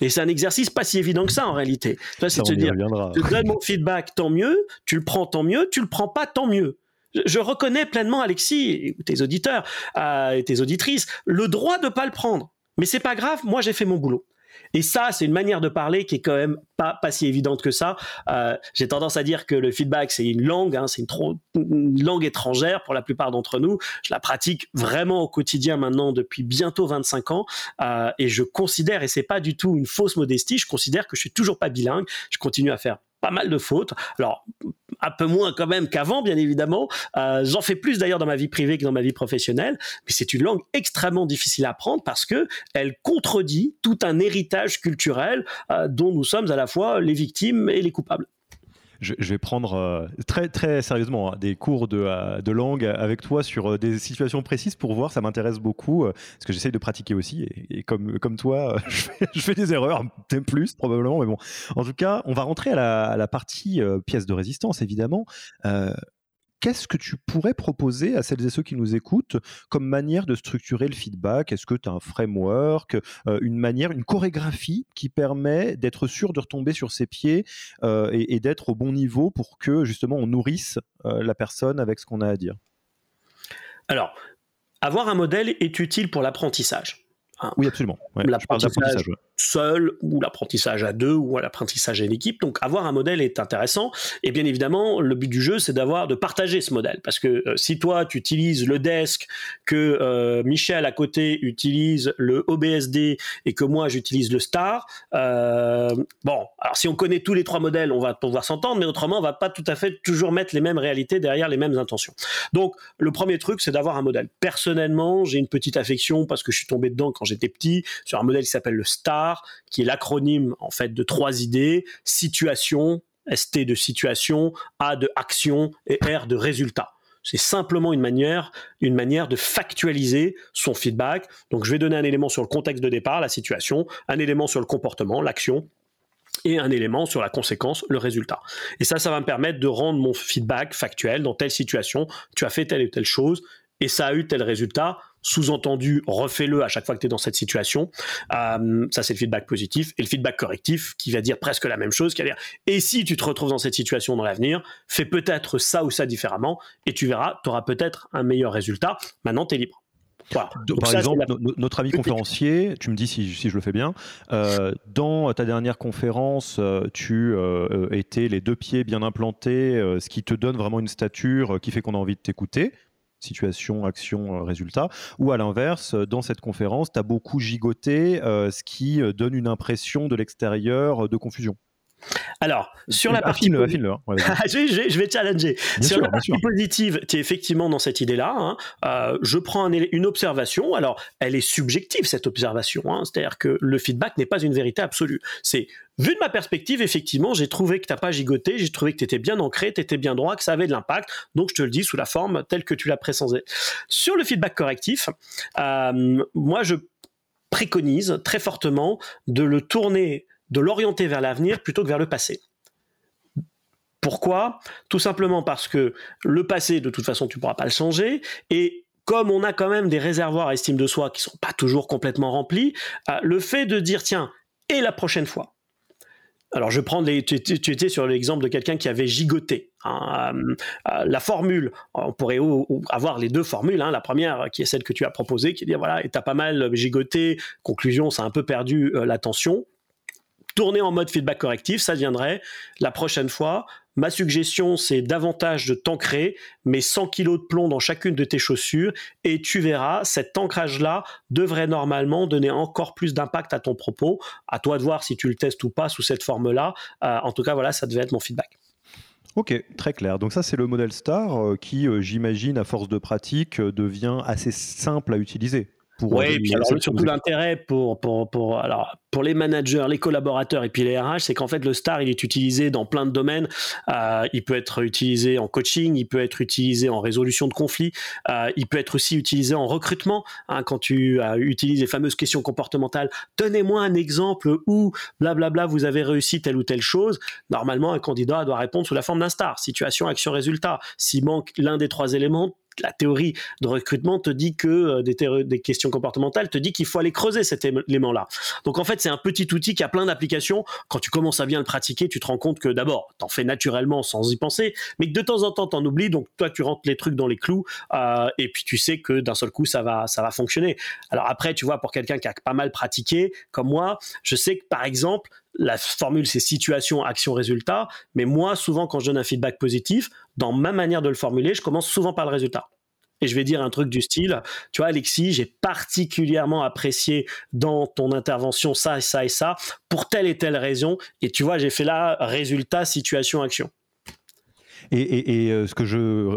[SPEAKER 2] Et c'est un exercice pas si évident que ça en réalité. c'est de dire, tu donnes mon feedback, tant mieux, tu le prends, tant mieux, tu le prends pas, tant mieux. Je, reconnais pleinement, Alexis, et tes auditeurs euh, et tes auditrices, le droit de pas le prendre. Mais c'est pas grave, moi j'ai fait mon boulot. Et ça, c'est une manière de parler qui est quand même pas, pas si évidente que ça. Euh, j'ai tendance à dire que le feedback, c'est une langue, hein, c'est une, langue étrangère pour la plupart d'entre nous. Je la pratique vraiment au quotidien maintenant depuis bientôt 25 ans. Euh, et je considère, et c'est pas du tout une fausse modestie, je considère que je suis toujours pas bilingue. Je continue à faire pas mal de fautes. Alors, un peu moins quand même qu'avant, bien évidemment. Euh, j'en fais plus d'ailleurs dans ma vie privée que dans ma vie professionnelle, mais c'est une langue extrêmement difficile à apprendre parce que elle contredit tout un héritage culturel euh, dont nous sommes à la fois les victimes et les coupables.
[SPEAKER 1] Je, vais prendre euh, très, très sérieusement hein, des cours de, euh, de, langue avec toi sur euh, des situations précises pour voir, ça m'intéresse beaucoup, parce que j'essaye de pratiquer aussi, et, comme, comme toi, [LAUGHS] je fais, des erreurs, même plus probablement, mais bon. En tout cas, on va rentrer à la, à la partie pièce de résistance, évidemment qu'est-ce que tu pourrais proposer à celles et ceux qui nous écoutent comme manière de structurer le feedback? Est-ce que tu as un framework, euh, une manière, une chorégraphie qui permet d'être sûr de retomber sur ses pieds euh, et, d'être au bon niveau pour que justement on nourrisse euh, la personne avec ce qu'on a à dire?
[SPEAKER 2] Alors, avoir un modèle est utile pour l'apprentissage.
[SPEAKER 1] Hein. oui, absolument.
[SPEAKER 2] l'apprentissage seul ou l'apprentissage à deux ou l'apprentissage à une équipe. Donc avoir un modèle est intéressant. Et bien évidemment, le but du jeu, c'est d'avoir de partager ce modèle. Parce que euh, si toi, tu utilises le desk, que euh, Michel à côté utilise le OBSD et que moi, j'utilise le star, euh, bon, alors si on connaît tous les trois modèles, on va pouvoir s'entendre, mais autrement, on va pas tout à fait toujours mettre les mêmes réalités derrière les mêmes intentions. Donc le premier truc, c'est d'avoir un modèle. Personnellement, j'ai une petite affection parce que je suis tombé dedans quand j'étais petit sur un modèle qui s'appelle le STAR, qui est l'acronyme en fait de trois idées situation, ST de situation, A de action et R de résultat. C'est simplement une manière, une manière de factualiser son feedback. Donc, je vais donner un élément sur le contexte de départ, la situation, un élément sur le comportement, l'action, et un élément sur la conséquence, le résultat. Et ça, ça va me permettre de rendre mon feedback factuel dans telle situation. Tu as fait telle et telle chose et ça a eu tel résultat. Sous-entendu, refais-le à chaque fois que tu es dans cette situation. Euh, ça, c'est le feedback positif. Et le feedback correctif, qui va dire presque la même chose, qui va dire, et si tu te retrouves dans cette situation dans l'avenir, fais peut-être ça ou ça différemment, et tu verras, tu auras peut-être un meilleur résultat. Maintenant, tu es libre.
[SPEAKER 1] Par exemple, notre ami conférencier, tu me dis si, je le fais bien, euh, dans ta dernière conférence, euh, tu étais les deux pieds bien implantés, ce qui te donne vraiment une stature qui fait qu'on a envie de t'écouter situation, action, euh, résultat. Ou à l'inverse, euh, dans cette conférence, tu as beaucoup gigoté, euh, ce qui donne une impression de l'extérieur de confusion.
[SPEAKER 2] Alors, sur la partie. Hein. [LAUGHS] je, vais challenger. sur la partie positive, tu es effectivement dans cette idée-là. Hein. je prends une observation. Alors, elle est subjective, cette observation. Hein. C'est-à-dire que le feedback n'est pas une vérité absolue. C'est Vu de ma perspective, effectivement, j'ai trouvé que tu n'as pas gigoté, j'ai trouvé que tu étais bien ancré, tu étais bien droit, que ça avait de l'impact. Donc, je te le dis sous la forme telle que tu l'as présenté. Sur le feedback correctif, euh, moi, je préconise très fortement de le tourner, de l'orienter vers l'avenir plutôt que vers le passé. Pourquoi? Tout simplement parce que le passé, de toute façon, tu ne pourras pas le changer. Et comme on a quand même des réservoirs à estime de soi qui sont pas toujours complètement remplis, euh, le fait de dire, tiens, et la prochaine fois? Alors, je prends les, tu, étais sur l'exemple de quelqu'un qui avait gigoté. Hein, euh, euh, la formule, on pourrait avoir les deux formules. Hein. la première, qui est celle que tu as proposée, qui dire voilà, tu as pas mal gigoté. Conclusion, ça a un peu perdu l'attention tourner en mode feedback correctif, ça viendrait la prochaine fois. Ma suggestion, c'est davantage de t'ancrer, mais 100 kg de plomb dans chacune de tes chaussures, et tu verras, cet ancrage-là devrait normalement donner encore plus d'impact à ton propos. À toi de voir si tu le testes ou pas sous cette forme-là. Euh, en tout cas, voilà, ça devait être mon feedback.
[SPEAKER 1] Ok, très clair. Donc ça, c'est le modèle STAR euh, qui, euh, j'imagine, à force de pratique, devient assez simple à utiliser
[SPEAKER 2] oui, puis alors, surtout l'intérêt pour, pour, pour, alors, pour les managers, les collaborateurs et puis les RH, c'est qu'en fait le star il est utilisé dans plein de domaines. Euh, il peut être utilisé en coaching, il peut être utilisé en résolution de conflits, euh, il peut être aussi utilisé en recrutement. Hein, quand tu euh, utilises les fameuses questions comportementales, donnez-moi un exemple où blablabla vous avez réussi telle ou telle chose. Normalement un candidat doit répondre sous la forme d'un star. Situation, action, résultat. S'il manque l'un des trois éléments, la théorie de recrutement te dit que euh, des, questions comportementales te dit qu'il faut aller creuser cet élément-là. Donc en fait, c'est un petit outil qui a plein d'applications. Quand tu commences à bien le pratiquer, tu te rends compte que d'abord, t'en fais naturellement sans y penser, mais que de temps en temps, t'en oublies. Donc toi, tu rentres les trucs dans les clous euh, et puis tu sais que d'un seul coup, ça va, ça va fonctionner. Alors après, tu vois, pour quelqu'un qui a pas mal pratiqué, comme moi, je sais que par exemple, la formule c'est situation, action, résultat. Mais moi, souvent, quand je donne un feedback positif, dans ma manière de le formuler, je commence souvent par le résultat. Et je vais dire un truc du style, tu vois, Alexis, j'ai particulièrement apprécié dans ton intervention ça, ça et ça, pour telle et telle raison. Et tu vois, j'ai fait là résultat, situation, action.
[SPEAKER 1] Et, et, euh, ce que je,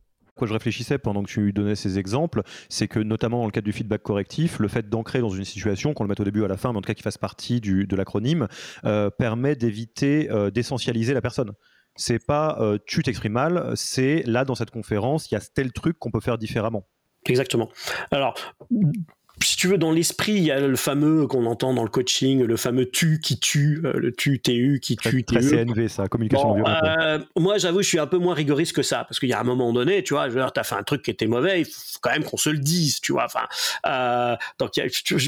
[SPEAKER 1] je réfléchissais pendant que tu donnais ces exemples, c'est que notamment dans le cadre du feedback correctif, le fait d'ancrer dans une situation, qu'on le mette au début à la fin, mais en tout cas qu'il fasse partie du, de l'acronyme, euh, permet d'éviter euh, d'essentialiser la personne. C'est pas euh, tu t'exprimes mal, c'est là dans cette conférence, il y a tel truc qu'on peut faire différemment.
[SPEAKER 2] Exactement. Alors, si tu veux, dans l'esprit, il y a le fameux qu'on entend dans le coaching, le fameux tu qui tue, euh, le tu TU qui tue
[SPEAKER 1] TU. CNV, ça, communication bon,
[SPEAKER 2] euh, moi, j'avoue, je suis un peu moins rigoriste que ça, parce qu'il y a un moment donné, tu vois, tu as fait un truc qui était mauvais, il faut quand même qu'on se le dise, tu vois. Enfin, euh, donc,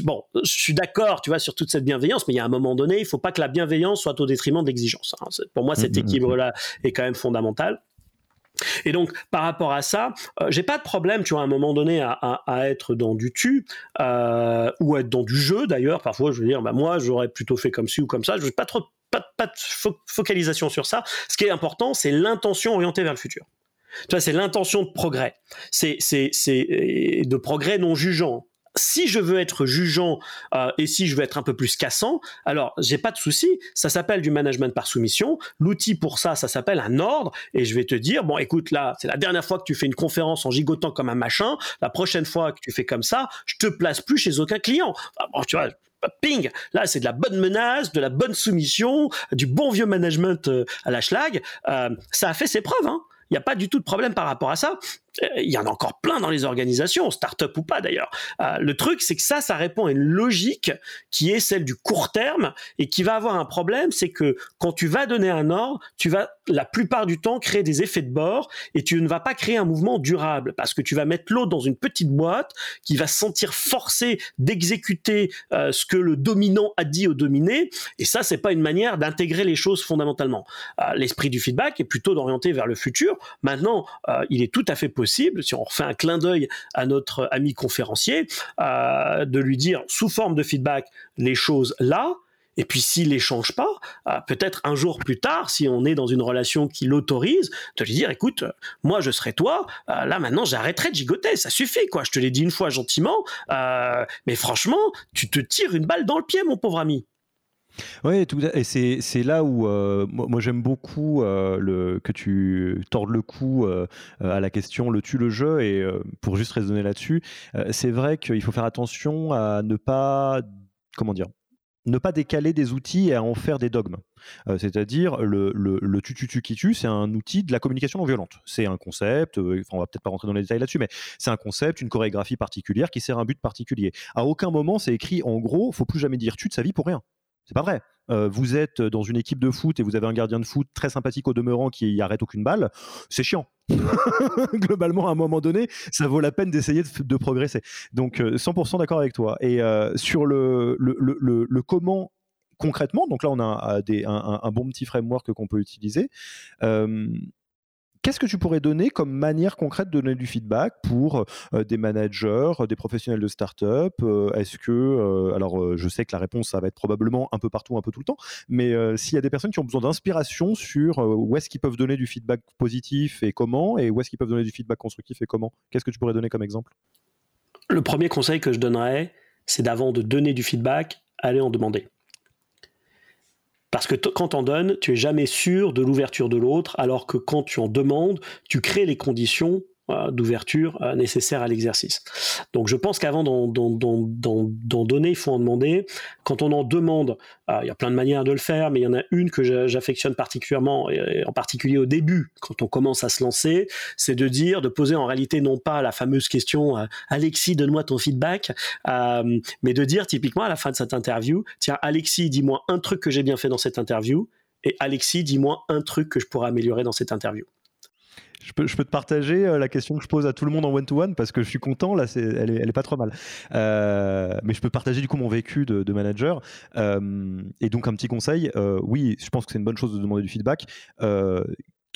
[SPEAKER 2] bon, je suis d'accord, tu vois, sur toute cette bienveillance, mais il y a un moment donné, il faut pas que la bienveillance soit au détriment de l'exigence. Hein. Pour moi, cet mmh, mmh, mmh, équilibre-là est quand même fondamental. Et donc, par rapport à ça, euh, j'ai pas de problème, tu vois, à un moment donné, à, être dans du tu euh, ou être dans du jeu. D'ailleurs, parfois, je veux dire, bah, moi, j'aurais plutôt fait comme ci ou comme ça. Je veux pas trop, pas, de focalisation sur ça. Ce qui est important, c'est l'intention orientée vers le futur. Tu vois, c'est l'intention de progrès. C'est, c'est de progrès non jugeant si je veux être jugeant euh, et si je veux être un peu plus cassant, alors j'ai pas de souci. Ça s'appelle du management par soumission. L'outil pour ça, ça s'appelle un ordre. Et je vais te dire bon, écoute, là, c'est la dernière fois que tu fais une conférence en gigotant comme un machin. La prochaine fois que tu fais comme ça, je te place plus chez aucun client. Ah, bon, tu vois, ping, là c'est de la bonne menace, de la bonne soumission, du bon vieux management euh, à la schlag. Euh, ça a fait ses preuves. Hein. Il n'y a pas du tout de problème par rapport à ça. Euh, il y en a encore plein dans les organisations, start-up ou pas d'ailleurs. Euh, le truc, c'est que ça, ça répond à une logique qui est celle du court terme et qui va avoir un problème, c'est que quand tu vas donner un ordre, tu vas la plupart du temps créer des effets de bord et tu ne vas pas créer un mouvement durable parce que tu vas mettre l'autre dans une petite boîte qui va se sentir forcé d'exécuter euh, ce que le dominant a dit au dominé et ça, c'est pas une manière d'intégrer les choses fondamentalement. L'esprit du feedback est plutôt d'orienter vers le futur. Maintenant, il est tout à fait possible si on refait un clin d'œil à notre ami conférencier, euh, de lui dire sous forme de feedback les choses là, et puis s'il les change pas, euh, peut-être un jour plus tard, si on est dans une relation qui l'autorise, de lui dire écoute, moi je serai toi, euh, là maintenant j'arrêterai de gigoter, ça suffit quoi. Je te l'ai dit une fois gentiment, mais franchement, tu te tires une balle dans le pied, mon pauvre ami.
[SPEAKER 1] Oui, et c'est là où euh, moi, j'aime beaucoup euh, que tu tordes le cou euh, à la question le tu le jeu et pour juste raisonner là-dessus, c'est vrai qu'il faut faire attention à ne pas comment dire ne pas décaler des outils et à en faire des dogmes. C'est-à-dire le, le, le tu tu tu qui tue, c'est un outil de la communication non violente. C'est un concept, enfin, on va peut-être pas rentrer dans les détails là-dessus, mais c'est un concept, une chorégraphie particulière qui sert un but particulier. À aucun moment c'est écrit en gros, faut plus jamais dire tu de sa vie pour rien. C'est pas vrai. Euh, vous êtes dans une équipe de foot et vous avez un gardien de foot très sympathique au demeurant qui arrête aucune balle, c'est chiant. [LAUGHS] Globalement, à un moment donné, ça vaut la peine d'essayer de, progresser. Donc, 100% euh, d'accord avec toi. Et euh, sur le, le, comment concrètement, donc là, on a un, un, bon petit framework qu'on peut utiliser. Qu'est-ce que tu pourrais donner comme manière concrète de donner du feedback pour euh, des managers, des professionnels de start-up euh, Est-ce que, euh, alors je sais que la réponse, va être probablement un peu partout, un peu tout le temps, mais s'il y a des personnes qui ont besoin d'inspiration sur où est-ce qu'ils peuvent donner du feedback positif et comment, et où est-ce qu'ils peuvent donner du feedback constructif et comment, qu'est-ce que tu pourrais donner comme exemple?
[SPEAKER 2] Le premier conseil que je donnerais, c'est d'avant de donner du feedback, aller en demander. Parce que quand on donne, tu es jamais sûr de l'ouverture de l'autre, alors que quand tu en demandes, tu crées les conditions d'ouverture euh, nécessaire à l'exercice. Donc je pense qu'avant d'en donner, il faut en demander. Quand on en demande, euh, il y a plein de manières de le faire, mais il y en a une que j'affectionne particulièrement, et en particulier au début, quand on commence à se lancer, c'est de dire, de poser en réalité non pas la fameuse question Alexis, donne-moi ton feedback, mais de dire typiquement à la fin de cette interview, tiens Alexis, dis-moi un truc que j'ai bien fait dans cette interview, et Alexis, dis-moi un truc que je pourrais améliorer dans cette interview.
[SPEAKER 1] Je peux, te partager euh, la question que je pose à tout le monde en one-to-one parce que je suis content, là, elle, est, pas trop mal. Euh, mais je peux partager du coup mon vécu de, manager. Euh, et donc, un petit conseil, oui, je pense que c'est une bonne chose de demander du feedback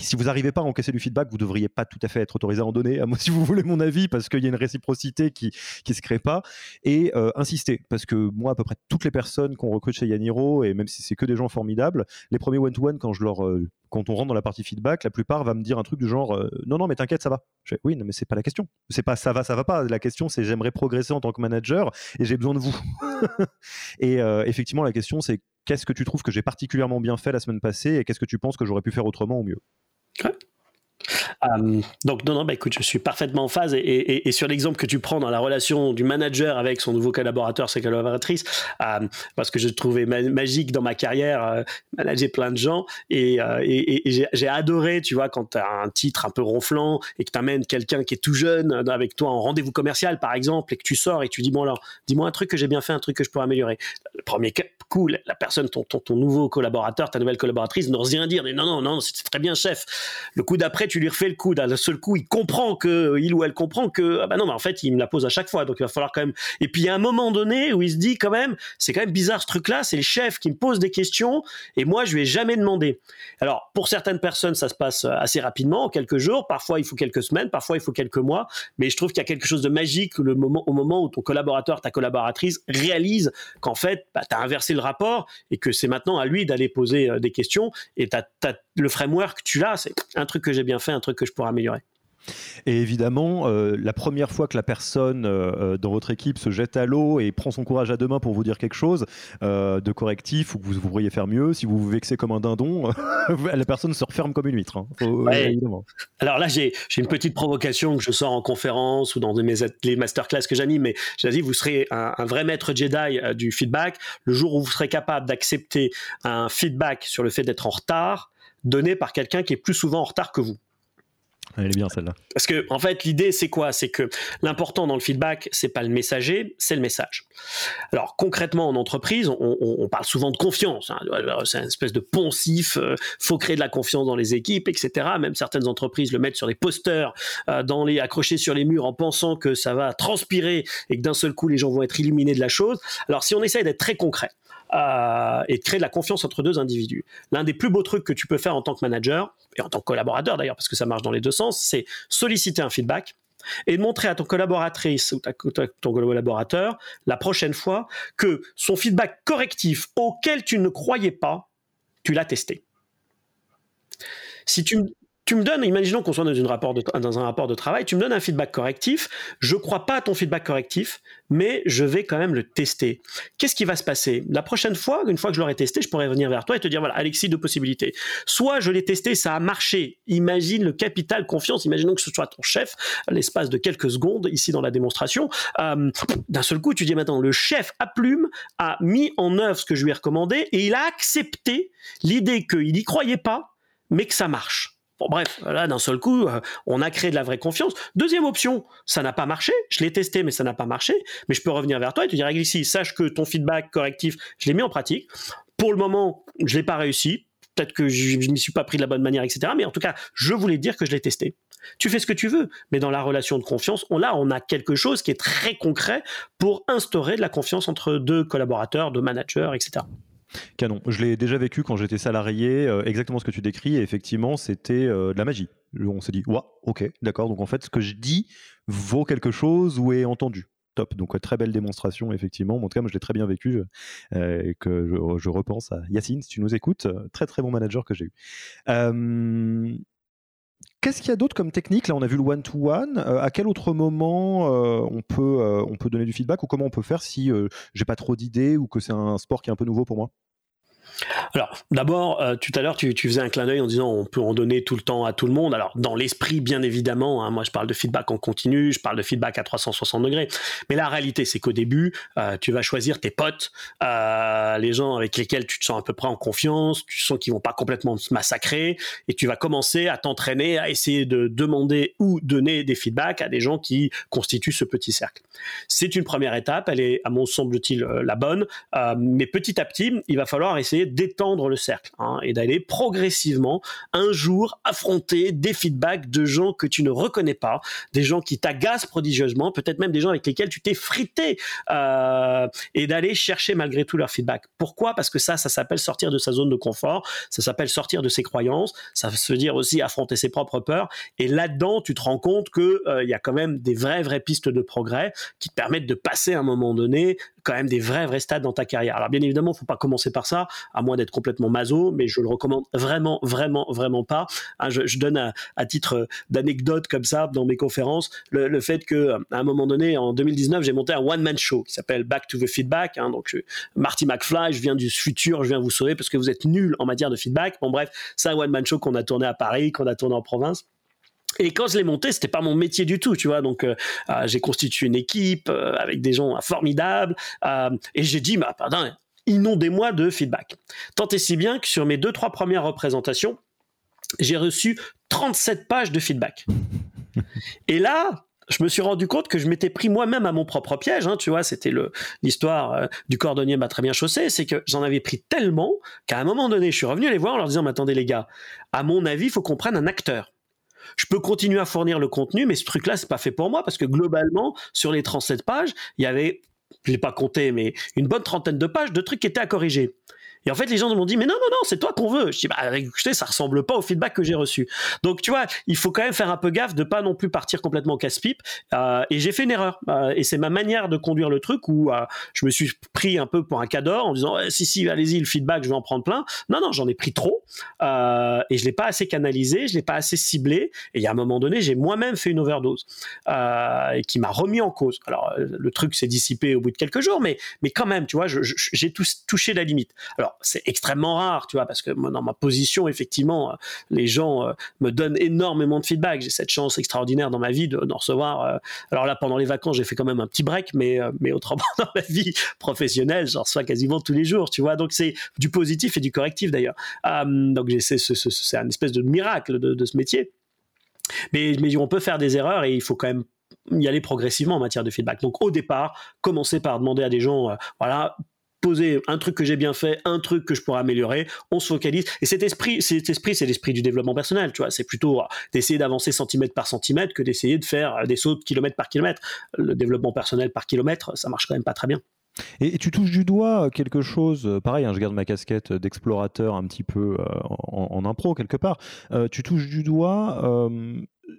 [SPEAKER 1] si vous n'arrivez pas à encaisser du feedback, vous devriez pas tout à fait être autorisé à en donner, [LAUGHS] si vous voulez mon avis, parce qu'il y a une réciprocité qui qui se crée pas. Et euh, insister, parce que moi, à peu près toutes les personnes qu'on recrute chez Yaniro, et même si c'est que des gens formidables, les premiers one-to-one, quand euh, on rentre dans la partie feedback, la plupart va me dire un truc du genre euh, non non mais t'inquiète ça va. Je oui non mais c'est pas la question. C'est pas ça va ça va pas. La question c'est j'aimerais progresser en tant que manager et j'ai besoin de vous. [LAUGHS] et effectivement la question c'est qu'est-ce que tu trouves que j'ai particulièrement bien fait la semaine passée et qu'est-ce que tu penses que j'aurais pu faire autrement ou mieux?
[SPEAKER 2] Ouais euh, donc non, non, bah écoute, je suis parfaitement en phase et, sur l'exemple que tu prends dans la relation du manager avec son nouveau collaborateur, sa collaboratrice, euh, parce que je trouvais magique dans ma carrière euh, manager plein de gens et, j'ai adoré, tu vois, quand tu as un titre un peu ronflant et que tu amènes quelqu'un qui est tout jeune avec toi en rendez-vous commercial par exemple et que tu sors et tu dis bon alors, dis-moi un truc que j'ai bien fait, un truc que je pourrais améliorer. Le premier coup, la personne, ton, ton, ton nouveau collaborateur, ta nouvelle collaboratrice n'ose rien dire, mais non, non, non, c'est très bien chef. Le coup d'après, tu lui refais le coup. D'un seul coup, il comprend que, il ou elle comprend que, ah bah non, mais en fait, il me la pose à chaque fois. Donc, il va falloir quand même. Et puis, il y a un moment donné où il se dit quand même, c'est quand même bizarre ce truc-là. C'est le chef qui me pose des questions et moi, je lui ai jamais demandé. Alors, pour certaines personnes, ça se passe assez rapidement, en quelques jours. Parfois, il faut quelques semaines. Parfois, il faut quelques mois. Mais je trouve qu'il y a quelque chose de magique le moment, au moment où ton collaborateur, ta collaboratrice réalise qu'en fait, bah, tu as inversé le rapport et que c'est maintenant à lui d'aller poser euh, des questions. Et le framework, tu l'as. C'est un truc que j'ai bien fait, un truc que je pourrais améliorer.
[SPEAKER 1] Et évidemment, euh, la première fois que la personne euh, euh, dans votre équipe se jette à l'eau et prend son courage à deux mains pour vous dire quelque chose de correctif ou que vous, pourriez faire mieux, si vous vous vexez comme un dindon, [LAUGHS] la personne se referme comme une huître. Hein.
[SPEAKER 2] Alors là, j'ai une petite provocation que je sors en conférence ou dans mes, les masterclass que j'anime, mais j'ai dit, vous serez un, un, vrai maître Jedi du feedback. Le jour où vous serez capable d'accepter un feedback sur le fait d'être en retard, donné par quelqu'un qui est plus souvent en retard que vous.
[SPEAKER 1] Elle est bien celle-là.
[SPEAKER 2] Parce que en fait, l'idée c'est quoi? C'est que l'important dans le feedback, c'est pas le messager, c'est le message. Alors concrètement en entreprise, on, parle souvent de confiance. Hein. C'est une espèce de poncif. Euh, faut créer de la confiance dans les équipes, etc. Même certaines entreprises le mettent sur des posters, euh, dans les accrochés sur les murs, en pensant que ça va transpirer et que d'un seul coup les gens vont être illuminés de la chose. Alors si on essaye d'être très concret, euh, et de créer de la confiance entre deux individus. L'un des plus beaux trucs que tu peux faire en tant que manager, et en tant que collaborateur d'ailleurs, parce que ça marche dans les deux sens, c'est solliciter un feedback et montrer à ton collaboratrice ou ton collaborateur la prochaine fois que son feedback correctif auquel tu ne croyais pas, tu l'as testé. Si tu, tu me donnes, imaginons qu'on soit dans, rapport dans, un rapport de travail, tu me donnes un feedback correctif, je ne crois pas à ton feedback correctif, mais je vais quand même le tester. Qu'est-ce qui va se passer? La prochaine fois, une fois que je l'aurai testé, je pourrai venir vers toi et te dire, voilà, Alexis, deux possibilités. Soit je l'ai testé, ça a marché. Imagine le capital confiance, imaginons que ce soit ton chef, l'espace de quelques secondes, ici dans la démonstration. Euh, d'un seul coup, tu dis maintenant, le chef à plume a mis en œuvre ce que je lui ai recommandé et il a accepté l'idée qu'il n'y croyait pas, mais que ça marche. Bon, bref, là, d'un seul coup, euh, on a créé de la vraie confiance. Deuxième option, ça n'a pas marché. Je l'ai testé, mais ça n'a pas marché. Mais je peux revenir vers toi et te dire, ici, sache que ton feedback correctif, je l'ai mis en pratique. Pour le moment, je l'ai pas réussi. Peut-être que je ne m'y suis pas pris de la bonne manière, etc. Mais en tout cas, je voulais dire que je l'ai testé. Tu fais ce que tu veux, mais dans la relation de confiance, on, là, on a quelque chose qui est très concret pour instaurer de la confiance entre deux collaborateurs, deux managers, etc.
[SPEAKER 1] Canon. Je l'ai déjà vécu quand j'étais salarié, euh, exactement ce que tu décris, et effectivement, c'était euh, de la magie. On s'est dit, ouais, ok, d'accord, donc en fait, ce que je dis vaut quelque chose ou est entendu. Top. Donc, très belle démonstration, effectivement. En tout cas, moi, je l'ai très bien vécu euh, et que je, repense à Yacine, si tu nous écoutes. Très, très bon manager que j'ai eu. Qu'est-ce qu'il y a d'autre comme technique? Là, on a vu le one-to-one. à quel autre moment on, peut, on peut donner du feedback ou comment on peut faire si j'ai pas trop d'idées ou que c'est un sport qui est un peu nouveau pour moi?
[SPEAKER 2] Alors, d'abord, euh, tout à l'heure, tu, faisais un clin d'œil en disant on peut en donner tout le temps à tout le monde. Alors, dans l'esprit, bien évidemment, hein, moi je parle de feedback en continu, je parle de feedback à 360 degrés. Mais la réalité, c'est qu'au début, euh, tu vas choisir tes potes, euh, les gens avec lesquels tu te sens à peu près en confiance, tu sens qu'ils vont pas complètement se massacrer, et tu vas commencer à t'entraîner à essayer de demander ou donner des feedbacks à des gens qui constituent ce petit cercle. C'est une première étape, elle est, à mon semble-t-il, la bonne, mais petit à petit, il va falloir essayer d'étendre le cercle hein, et d'aller progressivement un jour affronter des feedbacks de gens que tu ne reconnais pas, des gens qui t'agacent prodigieusement, peut-être même des gens avec lesquels tu t'es frité, euh, et d'aller chercher malgré tout leur feedback. Pourquoi? Parce que ça, ça s'appelle sortir de sa zone de confort, ça s'appelle sortir de ses croyances, ça veut dire aussi affronter ses propres peurs, et là-dedans, tu te rends compte qu'il euh, y a quand même des vraies, vraies pistes de progrès qui te permettent de passer à un moment donné quand même des vrais, vrais stades dans ta carrière. Alors bien évidemment, faut pas commencer par ça, à moins d'être complètement maso, mais je le recommande vraiment, vraiment, vraiment pas. Hein, je, donne à, titre d'anecdote comme ça dans mes conférences le, fait que à un moment donné, en 2019, j'ai monté un one-man show qui s'appelle Back to the Feedback. Hein, donc Marty McFly, je viens du futur, je viens vous sauver parce que vous êtes nul en matière de feedback. Bon bref, c'est un one-man show qu'on a tourné à Paris, qu'on a tourné en province. Et quand je l'ai monté, c'était pas mon métier du tout, tu vois. Donc, euh, euh, j'ai constitué une équipe euh, avec des gens formidables, et j'ai dit, bah, pardon, inondez-moi de feedback. Tant et si bien que sur mes deux trois premières représentations, j'ai reçu 37 pages de feedback. et là, je me suis rendu compte que je m'étais pris moi-même à mon propre piège. Hein, tu vois, c'était l'histoire du cordonnier m'a très bien chaussé. C'est que j'en avais pris tellement qu'à un moment donné, je suis revenu les voir en leur disant, mais attendez les gars, à mon avis, il faut qu'on prenne un acteur je peux continuer à fournir le contenu, mais ce truc-là, c'est pas fait pour moi parce que globalement, sur les 37 pages, il y avait, je l'ai pas compté, mais une bonne trentaine de pages de trucs qui étaient à corriger. Et en fait, les gens m'ont dit, mais non, non, non, c'est toi qu'on veut. Je dis, bah, écoutez, ça ressemble pas au feedback que j'ai reçu. Donc, tu vois, il faut quand même faire un peu gaffe de pas non plus partir complètement casse-pipe. Euh, et j'ai fait une erreur. Euh, et c'est ma manière de conduire le truc où euh, je me suis pris un peu pour un cador en disant, si, si, allez-y, le feedback, je vais en prendre plein. Non, non, j'en ai pris trop. et je l'ai pas assez canalisé, je l'ai pas assez ciblé. Et il y a un moment donné, j'ai moi-même fait une overdose qui m'a remis en cause. Alors, le truc s'est dissipé au bout de quelques jours, mais, mais quand même, tu vois, j'ai touché la limite. Alors, c'est extrêmement rare, tu vois, parce que moi, dans ma position, effectivement, euh, les gens euh, me donnent énormément de feedback. J'ai cette chance extraordinaire dans ma vie d'en recevoir. Euh, alors là, pendant les vacances, j'ai fait quand même un petit break, mais, mais autrement, [LAUGHS] dans ma vie professionnelle, j'en reçois quasiment tous les jours, tu vois. Donc c'est du positif et du correctif d'ailleurs. donc c'est ce, un espèce de miracle de, ce métier. Mais, mais on peut faire des erreurs et il faut quand même y aller progressivement en matière de feedback. Donc au départ, commencer par demander à des gens, voilà, un truc que j'ai bien fait, un truc que je pourrais améliorer, on se focalise. Et cet esprit, cet esprit, c'est l'esprit du développement personnel, tu vois. C'est plutôt euh, d'essayer d'avancer centimètre par centimètre que d'essayer de faire euh, des sauts de kilomètre par kilomètre. Le développement personnel par kilomètre, ça marche quand même pas très bien.
[SPEAKER 1] Et, tu touches du doigt quelque chose, pareil, hein, je garde ma casquette d'explorateur un petit peu euh, en, impro quelque part. tu touches du doigt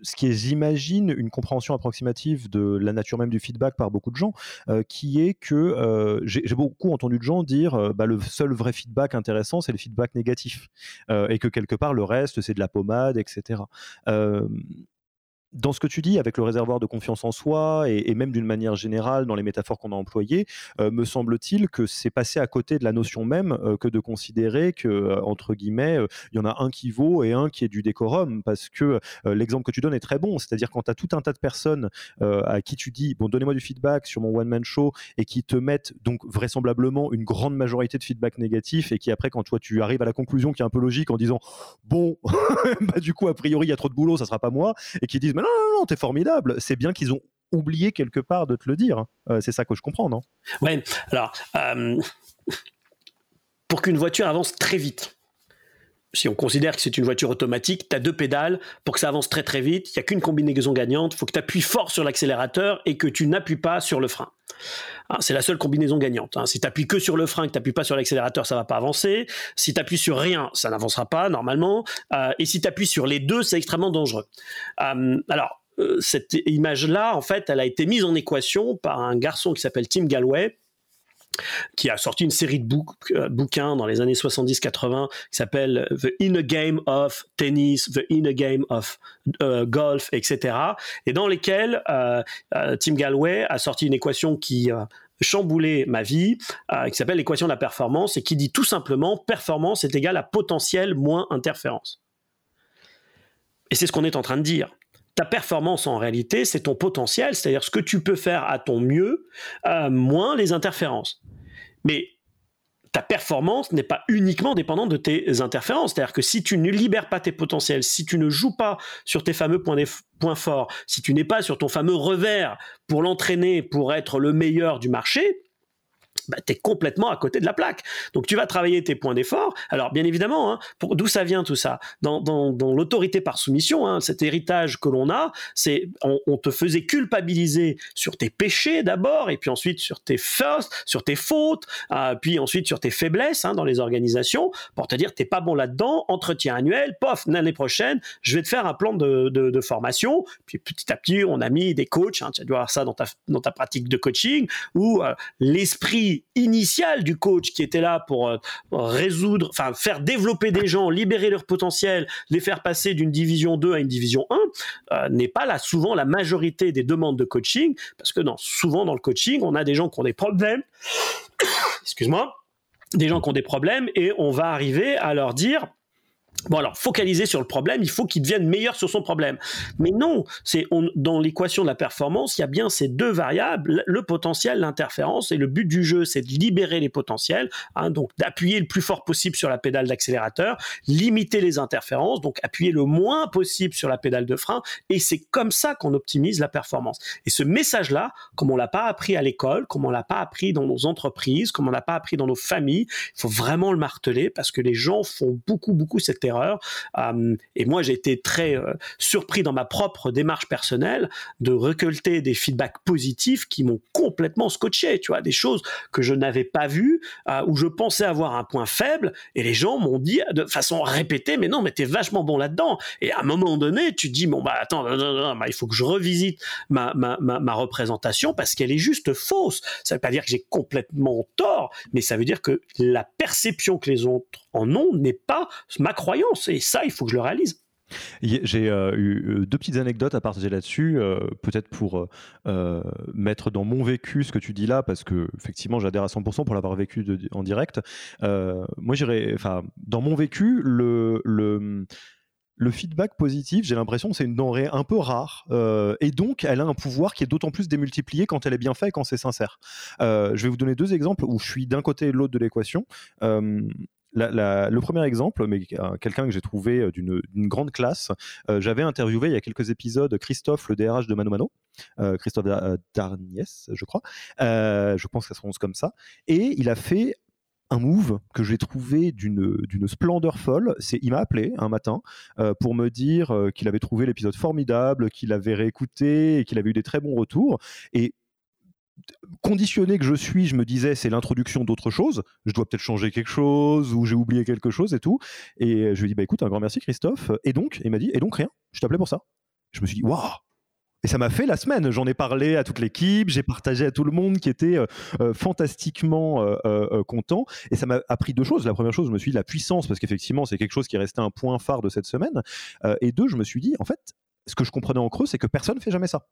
[SPEAKER 1] ce qui est, j'imagine, une compréhension approximative de la nature même du feedback par beaucoup de gens, euh, qui est que euh, j'ai beaucoup entendu de gens dire euh, bah, le seul vrai feedback intéressant, c'est le feedback négatif, et que quelque part le reste, c'est de la pommade, etc dans ce que tu dis, avec le réservoir de confiance en soi et, même d'une manière générale dans les métaphores qu'on a employées, euh, me semble-t-il que c'est passé à côté de la notion même euh, que de considérer que, euh, entre guillemets, il y en a un qui vaut et un qui est du décorum. Parce que l'exemple que tu donnes est très bon. C'est-à-dire quand tu as tout un tas de personnes à qui tu dis, bon, donnez-moi du feedback sur mon one-man show et qui te mettent donc vraisemblablement une grande majorité de feedback négatif et qui après, quand toi, tu arrives à la conclusion qui est un peu logique en disant, bon, [LAUGHS] bah, du coup, a priori, il y a trop de boulot, ça sera pas moi, et qui disent, non, non, non, t'es formidable. C'est bien qu'ils ont oublié quelque part de te le dire. Euh, c'est ça que je comprends, non?
[SPEAKER 2] Ouais, alors, euh, pour qu'une voiture avance très vite, si on considère que c'est une voiture automatique, tu as deux pédales, pour que ça avance très très vite, il n'y a qu'une combinaison gagnante, il faut que tu appuies fort sur l'accélérateur et que tu n'appuies pas sur le frein. Hein, c'est la seule combinaison gagnante. Hein. Si tu appuies que sur le frein, que tu n'appuies pas sur l'accélérateur, ça va pas avancer. Si tu appuies sur rien, ça n'avancera pas normalement. Euh, et si tu appuies sur les deux, c'est extrêmement dangereux. Euh, alors, euh, cette image-là, en fait, elle a été mise en équation par un garçon qui s'appelle Tim Galway, qui a sorti une série de euh, bouquins dans les années 70-80 qui s'appelle The Inner Game of Tennis, The Inner Game of euh, Golf, etc. Et dans lesquels euh, Tim Galway a sorti une équation qui chamboulé ma vie, qui s'appelle l'équation de la performance et qui dit tout simplement performance est égal à potentiel moins interférence. Et c'est ce qu'on est en train de dire ta performance en réalité, c'est ton potentiel, c'est-à-dire ce que tu peux faire à ton mieux, moins les interférences. Mais ta performance n'est pas uniquement dépendante de tes interférences. C'est-à-dire que si tu ne libères pas tes potentiels, si tu ne joues pas sur tes fameux points, points forts, si tu n'es pas sur ton fameux revers pour l'entraîner, pour être le meilleur du marché, bah, tu es complètement à côté de la plaque. Donc tu vas travailler tes points d'effort. Alors bien évidemment, hein, d'où ça vient tout ça? Dans, l'autorité par soumission, hein, cet héritage que l'on a, c'est on, te faisait culpabiliser sur tes péchés d'abord, et puis ensuite sur tes firsts, sur tes fautes, euh, puis ensuite sur tes faiblesses hein, dans les organisations, pour te dire t'es pas bon là-dedans, entretien annuel, pof, l'année prochaine, je vais te faire un plan de, formation. Puis petit à petit, on a mis des coachs, tu dois avoir ça dans ta, dans ta pratique de coaching, où euh, l'esprit initial du coach qui était là pour euh, résoudre, enfin faire développer des gens, libérer leur potentiel, les faire passer d'une division 2 à une division 1, euh, n'est pas là souvent la majorité des demandes de coaching, parce que souvent dans le coaching, on a des gens qui ont des problèmes, [COUGHS] excuse-moi, des gens qui ont des problèmes, et on va arriver à leur dire, Bon alors, focaliser sur le problème, il faut qu'il devienne meilleur sur son problème. Mais non, c'est dans l'équation de la performance, il y a bien ces deux variables, le potentiel, l'interférence, et le but du jeu, c'est de libérer les potentiels, hein, donc d'appuyer le plus fort possible sur la pédale d'accélérateur, limiter les interférences, donc appuyer le moins possible sur la pédale de frein, et c'est comme ça qu'on optimise la performance. Et ce message-là, comme on l'a pas appris à l'école, comme on l'a pas appris dans nos entreprises, comme on l'a pas appris dans nos familles, il faut vraiment le marteler parce que les gens font beaucoup, beaucoup cette et moi, j'ai été très euh, surpris dans ma propre démarche personnelle de recueillir des feedbacks positifs qui m'ont complètement scotché, tu vois, des choses que je n'avais pas vues, euh, où je pensais avoir un point faible, et les gens m'ont dit de façon répétée, mais non, mais t'es vachement bon là-dedans. Et à un moment donné, tu dis, bon, bah attends, il faut que je revisite ma, ma, ma représentation parce qu'elle est juste fausse. Ça ne veut pas dire que j'ai complètement tort, mais ça veut dire que la perception que les autres en ont n'est pas ma croyance. Et ça, il faut que je le réalise.
[SPEAKER 1] J'ai euh, eu euh, deux petites anecdotes à partager là-dessus, euh, peut-être pour mettre dans mon vécu ce que tu dis là, parce que effectivement j'adhère à 100% pour l'avoir vécu en direct. moi, j'irais, enfin, dans mon vécu, le, le le feedback positif, j'ai l'impression, c'est une denrée un peu rare, et donc elle a un pouvoir qui est d'autant plus démultiplié quand elle est bien faite et quand c'est sincère. je vais vous donner deux exemples où je suis d'un côté et de l'autre de l'équation le premier exemple, mais euh, quelqu'un que j'ai trouvé euh, d'une grande classe, euh, j'avais interviewé il y a quelques épisodes Christophe, le DRH de Mano Mano, Christophe Darniès, je crois, je pense que ça se prononce comme ça, et il a fait un move que j'ai trouvé d'une splendeur folle. C'est il m'a appelé un matin pour me dire qu'il avait trouvé l'épisode formidable, qu'il avait réécouté et qu'il avait eu des très bons retours. Et conditionné que je suis, je me disais c'est l'introduction d'autre chose, je dois peut-être changer quelque chose ou j'ai oublié quelque chose et tout. Et je lui ai dit bah écoute un grand merci Christophe. Et donc il m'a dit et donc rien, je t'appelais pour ça. Je me suis dit waouh. Et ça m'a fait la semaine. J'en ai parlé à toute l'équipe, j'ai partagé à tout le monde qui était euh, euh, fantastiquement euh, content. Et ça m'a appris deux choses. La première chose, je me suis dit la puissance, parce qu'effectivement, c'est quelque chose qui est resté un point phare de cette semaine. et deux, je me suis dit, en fait, ce que je comprenais en creux, c'est que personne ne fait jamais ça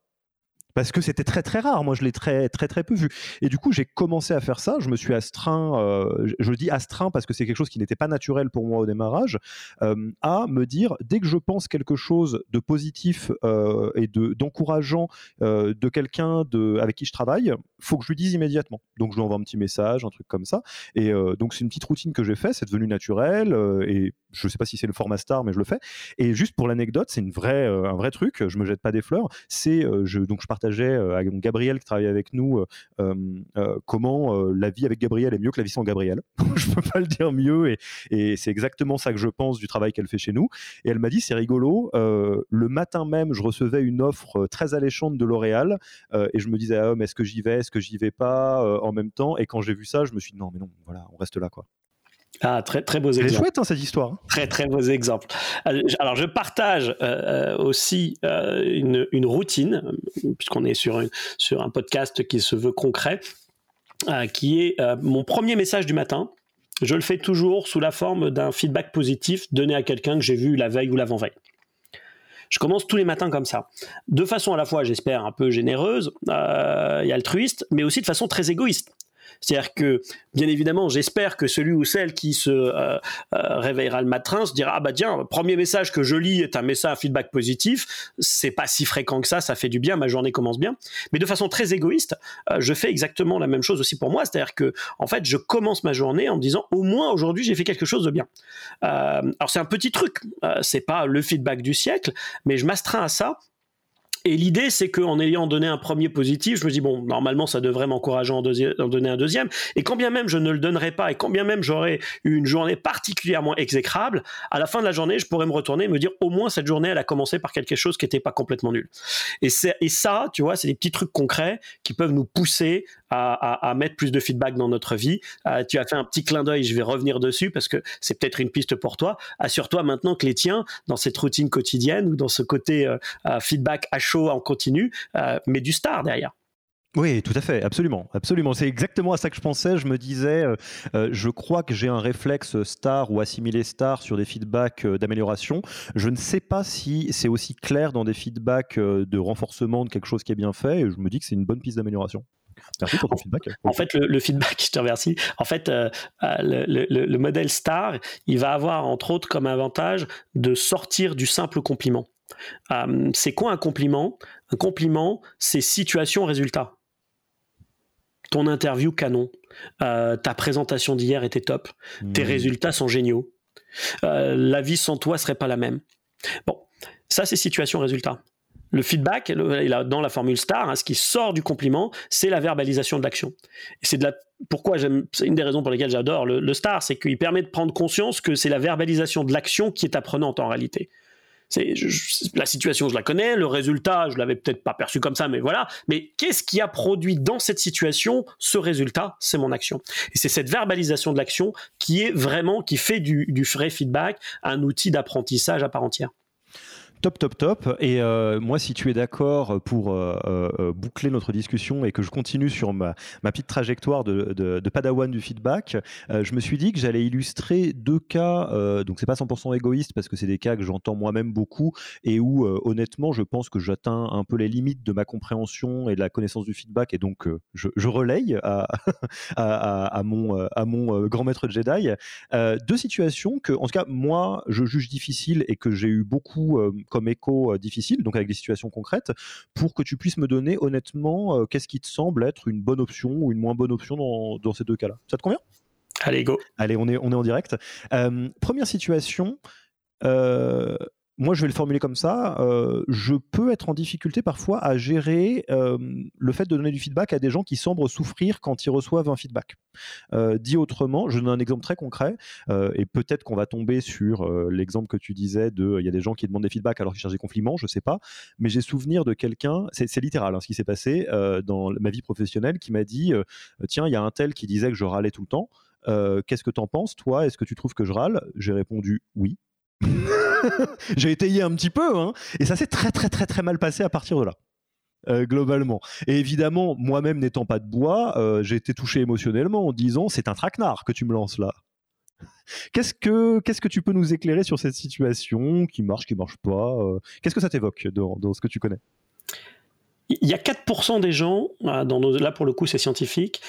[SPEAKER 1] parce que c'était très très rare. Moi, je l'ai très très très peu vu. Et du coup, j'ai commencé à faire ça. Je me suis astreint, euh, je dis astreint parce que c'est quelque chose qui n'était pas naturel pour moi au démarrage, euh, à me dire dès que je pense quelque chose de positif euh, et de d'encourageant de quelqu'un de avec qui je travaille, faut que je lui dise immédiatement. Donc, je lui envoie un petit message, un truc comme ça. Et donc, c'est une petite routine que j'ai fait. C'est devenu naturel et je ne sais pas si c'est le format star, mais je le fais. Et juste pour l'anecdote, c'est une vraie, un vrai truc. Je me jette pas des fleurs. C'est donc je partage euh, avec Gabriel qui travaille avec nous euh, euh, comment la vie avec Gabriel est mieux que la vie sans Gabriel. [LAUGHS] je peux pas le dire mieux et, c'est exactement ça que je pense du travail qu'elle fait chez nous. Et elle m'a dit c'est rigolo. le matin même, je recevais une offre très alléchante de L'Oréal et je me disais ah, est-ce que j'y vais, est-ce que j'y vais pas en même temps? Et quand j'ai vu ça, je me suis dit non mais non, voilà, on reste là quoi.
[SPEAKER 2] Ah, très, très beaux exemples.
[SPEAKER 1] C'est chouette, hein, cette histoire. Hein.
[SPEAKER 2] Très, très beaux exemples. Euh, alors, je partage euh, euh, aussi une, une, routine, puisqu'on est sur, sur un podcast qui se veut concret, qui est mon premier message du matin. Je le fais toujours sous la forme d'un feedback positif donné à quelqu'un que j'ai vu la veille ou l'avant-veille. Je commence tous les matins comme ça. De façon à la fois, j'espère, un peu généreuse et altruiste, mais aussi de façon très égoïste. C'est-à-dire que, bien évidemment, j'espère que celui ou celle qui se euh, euh, réveillera le matin se dira ah bah tiens, premier message que je lis est un message, un feedback positif. C'est pas si fréquent que ça, ça fait du bien, ma journée commence bien. Mais de façon très égoïste, euh, je fais exactement la même chose aussi pour moi. C'est-à-dire que, en fait, je commence ma journée en me disant au moins aujourd'hui j'ai fait quelque chose de bien. alors c'est un petit truc, c'est pas le feedback du siècle, mais je m'astreins à ça Et l'idée, c'est qu'en ayant donné un premier positif, je me dis, bon, normalement, ça devrait m'encourager en, en, donner un deuxième. Et quand bien même je ne le donnerais pas, et quand bien même j'aurais eu une journée particulièrement exécrable, à la fin de la journée, je pourrais me retourner et me dire, au moins, cette journée, elle a commencé par quelque chose qui n'était pas complètement nul. Et, et ça, tu vois, c'est des petits trucs concrets qui peuvent nous pousser à, mettre plus de feedback dans notre vie. Euh, tu as fait un petit clin d'œil, je vais revenir dessus parce que c'est peut-être une piste pour toi. Assure-toi maintenant que les tiens, dans cette routine quotidienne ou dans ce côté euh, euh, feedback à chaud en continu, mais du star derrière.
[SPEAKER 1] Oui, tout à fait, absolument, absolument. C'est exactement à ça que je pensais. Je me disais, je crois que j'ai un réflexe star ou assimilé star sur des feedbacks d'amélioration. Je ne sais pas si c'est aussi clair dans des feedbacks de renforcement de quelque chose qui est bien fait. Et je me dis que c'est une bonne piste d'amélioration. Merci pour ton feedback.
[SPEAKER 2] En fait, le, feedback, [LAUGHS] je te remercie. En fait, euh, euh, le, modèle STAR, il va avoir entre autres comme avantage de sortir du simple compliment. Euh, c'est quoi un compliment? Un compliment, c'est situation-résultat. Ton interview canon, ta présentation d'hier était top, tes mmh. résultats sont géniaux, la vie sans toi serait pas la même. Bon, ça c'est situation-résultat. Le feedback, dans la formule STAR, hein, ce qui sort du compliment, c'est la verbalisation de l'action. C'est de pourquoi j'aime, c'est une des raisons pour lesquelles j'adore le, STAR, c'est qu'il permet de prendre conscience que c'est la verbalisation de l'action qui est apprenante en réalité. C'est, la situation, je la connais, le résultat, je l'avais peut-être pas perçu comme ça, mais voilà. Mais qu'est-ce qui a produit dans cette situation ce résultat? C'est mon action. Et c'est cette verbalisation de l'action qui est vraiment, qui fait du, du vrai feedback un outil d'apprentissage à part entière.
[SPEAKER 1] Top, top, top. Et euh, moi, si tu es d'accord pour euh, euh, boucler notre discussion et que je continue sur ma, petite trajectoire de, padawan du feedback, je me suis dit que j'allais illustrer deux cas. donc, c'est pas 100% égoïste parce que c'est des cas que j'entends moi-même beaucoup et où, honnêtement, je pense que j'atteins un peu les limites de ma compréhension et de la connaissance du feedback. Et donc, je, relaye à, [LAUGHS] mon, à mon grand maître Jedi deux situations que, en tout cas, moi, je juge difficiles et que j'ai eu beaucoup comme écho euh, difficile, donc avec des situations concrètes, pour que tu puisses me donner honnêtement euh, qu'est-ce qui te semble être une bonne option ou une moins bonne option dans, dans ces deux cas-là. Ça te convient?
[SPEAKER 2] Allez, go.
[SPEAKER 1] Allez, on est, on est en direct. Euh, première situation, moi, je vais le formuler comme ça. Euh, je peux être en difficulté parfois à gérer euh, le fait de donner du feedback à des gens qui semblent souffrir quand ils reçoivent un feedback. Euh, dit autrement, je donne un exemple très concret, et peut-être qu'on va tomber sur l'exemple que tu disais de, il y a des gens qui demandent des feedbacks alors qu'ils cherchent des compliments, je sais pas, mais j'ai souvenir de quelqu'un, c'est littéral hein, ce qui s'est passé dans ma vie professionnelle, qui m'a dit, tiens, il y a un tel qui disait que je râlais tout le temps. Qu'est-ce que tu en penses, toi? Est-ce que tu trouves que je râle? J'ai répondu oui. [LAUGHS] j'ai étayé un petit peu, hein, et ça s'est très très très très mal passé à partir de là. Euh, globalement. Et évidemment, moi-même n'étant pas de bois, euh, j'ai été touché émotionnellement en disant c'est un traquenard que tu me lances là. Qu'est-ce que que tu peux nous éclairer sur cette situation qui marche, qui marche pas euh, Qu'est-ce que ça t'évoque dans, ce que tu connais?
[SPEAKER 2] Il y a 4% des gens, dans là pour le coup c'est scientifique,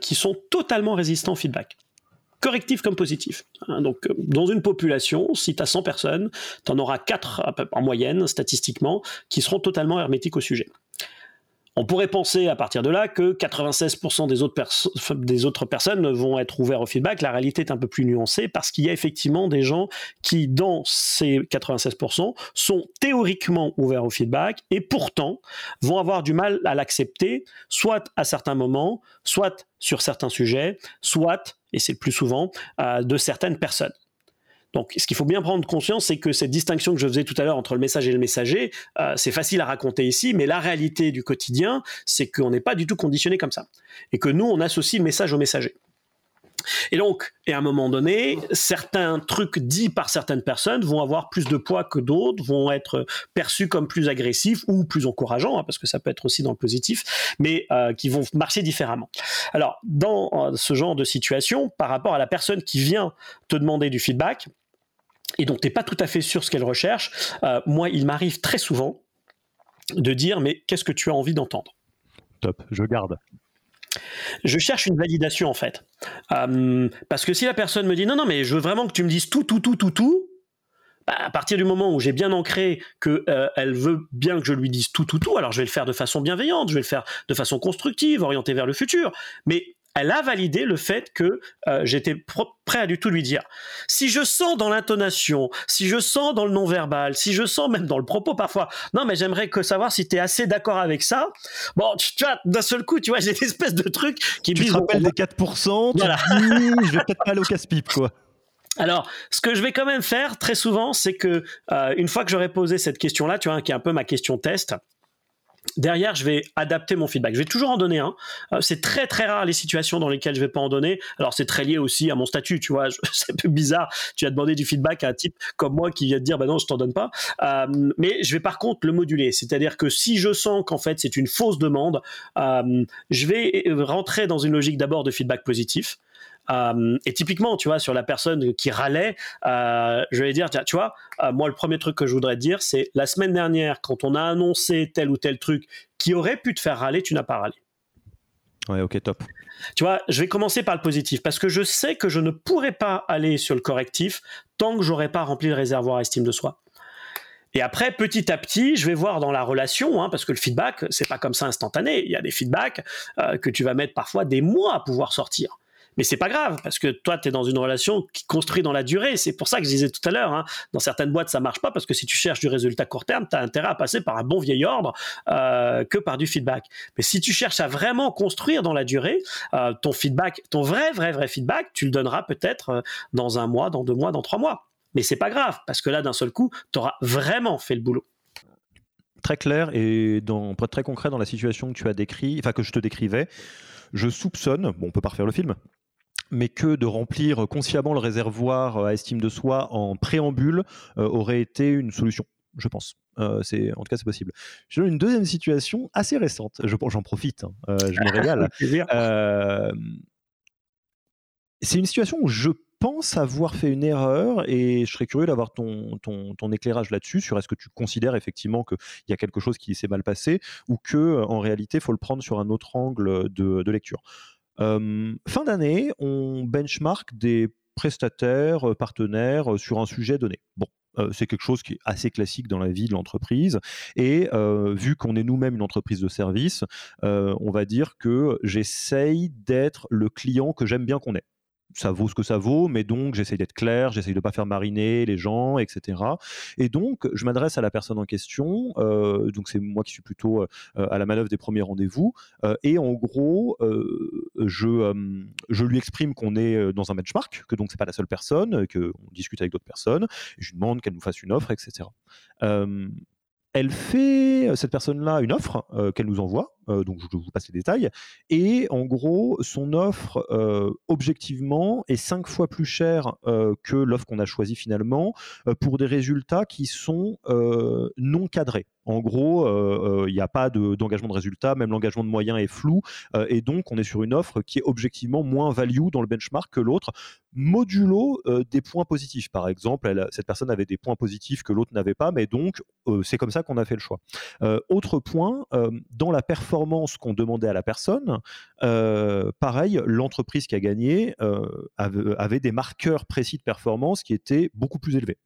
[SPEAKER 2] qui sont totalement résistants au feedback correctif comme positif. Hein, donc, euh, dans une population, si tu as 100 personnes, tu en auras 4 en moyenne, statistiquement, qui seront totalement hermétiques au sujet. On pourrait penser à partir de là que 96% des autres, personnes vont être ouverts au feedback. La réalité est un peu plus nuancée parce qu'il y a effectivement des gens qui, dans ces 96%, sont théoriquement ouverts au feedback et pourtant vont avoir du mal à l'accepter, soit à certains moments, soit sur certains sujets, soit, et c'est le plus souvent, de certaines personnes. Donc, ce qu'il faut bien prendre conscience, c'est que cette distinction que je faisais tout à l'heure entre le message et le messager, euh, c'est facile à raconter ici, mais la réalité du quotidien, c'est qu'on n'est pas du tout conditionné comme ça. Et que nous, on associe le message au messager. Et donc, à un moment donné, certains trucs dits par certaines personnes vont avoir plus de poids que d'autres, vont être perçus comme plus agressifs ou plus encourageants, hein, parce que ça peut être aussi dans le positif, mais euh, qui vont marcher différemment. Alors, dans euh, ce genre de situation, par rapport à la personne qui vient te demander du feedback, et donc tu n'es pas tout à fait sûr ce qu'elle recherche, euh, moi, il m'arrive très souvent de dire, mais qu'est-ce que tu as envie d'entendre?
[SPEAKER 1] Top, je garde.
[SPEAKER 2] Je cherche une validation en fait. Euh, parce que si la personne me dit non, non, mais je veux vraiment que tu me dises tout, tout, tout, tout, tout, bah, à partir du moment où j'ai bien ancré qu'elle euh, veut bien que je lui dise tout, tout, tout, alors je vais le faire de façon bienveillante, je vais le faire de façon constructive, orientée vers le futur. Mais elle a validé le fait que euh, j'étais prêt à du tout lui dire. Si je sens dans l'intonation, si je sens dans le non-verbal, si je sens même dans le propos parfois, non mais j'aimerais que savoir si tu es assez d'accord avec ça. Bon, tu, vois, d'un seul coup, tu vois, j'ai une espèce de truc qui
[SPEAKER 1] tu te rappelles des 4%, tu voilà. dis, je vais peut-être pas aller au casse-pipe, quoi.
[SPEAKER 2] Alors, ce que je vais quand même faire très souvent, c'est que euh, une fois que j'aurai posé cette question-là, tu vois, qui est un peu ma question test, Derrière, je vais adapter mon feedback. Je vais toujours en donner un. Euh, c'est très très rare les situations dans lesquelles je vais pas en donner. Alors c'est très lié aussi à mon statut, tu vois. [LAUGHS] C'est un peu bizarre. Tu as demandé du feedback à un type comme moi qui vient te dire, bah non, je t'en donne pas. Euh, mais je vais par contre le moduler. C'est-à-dire que si je sens qu'en fait c'est une fausse demande, euh, je vais rentrer dans une logique d'abord de feedback positif. Euh, et typiquement, tu vois, sur la personne qui râlait, euh, je vais dire, tu vois, euh, moi, le premier truc que je voudrais te dire, c'est la semaine dernière, quand on a annoncé tel ou tel truc qui aurait pu te faire râler, tu n'as pas râlé.
[SPEAKER 1] Ouais, ok, top.
[SPEAKER 2] Tu vois, je vais commencer par le positif parce que je sais que je ne pourrais pas aller sur le correctif tant que j'aurais pas rempli le réservoir estime de soi. Et après, petit à petit, je vais voir dans la relation, hein, parce que le feedback, c'est pas comme ça instantané. Il y a des feedbacks que tu vas mettre parfois des mois à pouvoir sortir. Mais c'est pas grave, parce que toi, tu es dans une relation qui construit dans la durée. C'est pour ça que je disais tout à l'heure, hein, dans certaines boîtes, ça marche pas, parce que si tu cherches du résultat court terme, tu as intérêt à passer par un bon vieil ordre euh, que par du feedback. Mais si tu cherches à vraiment construire dans la durée, euh, ton feedback, ton vrai, vrai, vrai feedback, tu le donneras peut-être euh, dans un mois, dans deux mois, dans trois mois. Mais c'est pas grave, parce que là, d'un seul coup, tu auras vraiment fait le boulot
[SPEAKER 1] très clair et dans, pour être très concret dans la situation que tu as décrit, enfin que je te décrivais, je soupçonne, bon on peut pas refaire le film, mais que de remplir consciemment le réservoir euh, à estime de soi en préambule euh, aurait été une solution, je pense. Euh, c'est en tout cas c'est possible. J'ai une deuxième situation assez récente. Je j'en profite, hein, je me [LAUGHS] régale. c'est une situation où je pense avoir fait une erreur et je serais curieux d'avoir ton, ton, ton, éclairage là-dessus sur est-ce que tu considères effectivement qu'il y a quelque chose qui s'est mal passé ou que en réalité il faut le prendre sur un autre angle de, de lecture fin d'année, on benchmark des prestataires, euh, partenaires euh, sur un sujet donné. Bon, euh, c'est quelque chose qui est assez classique dans la vie de l'entreprise. Et vu qu'on est nous-mêmes une entreprise de service, on va dire que j'essaye d'être le client que j'aime bien qu'on est ça vaut ce que ça vaut, mais donc j'essaye d'être clair, j'essaye de ne pas faire mariner les gens, etc. Et donc je m'adresse à la personne en question, euh, donc c'est moi qui suis plutôt euh, à la manœuvre des premiers rendez-vous, euh, et en gros je, je lui exprime qu'on est dans un benchmark, que donc c'est pas la seule personne, qu'on discute avec d'autres personnes, et je lui demande qu'elle nous fasse une offre, etc elle fait, cette personne-là, une offre qu'elle nous envoie. donc, je vous passe les détails. Et en gros, son offre, objectivement, est cinq fois plus chère que l'offre qu'on a choisie finalement, pour des résultats qui sont non cadrés. En gros, il n'y a pas d'engagement de, résultat, même l'engagement de moyens est flou, et donc on est sur une offre qui est objectivement moins value dans le benchmark que l'autre, modulo des points positifs. Par exemple, cette personne avait des points positifs que l'autre n'avait pas, mais donc c'est comme ça qu'on a fait le choix. autre point, dans la performance qu'on demandait à la personne, pareil, l'entreprise qui a gagné avait, des marqueurs précis de performance qui étaient beaucoup plus élevés.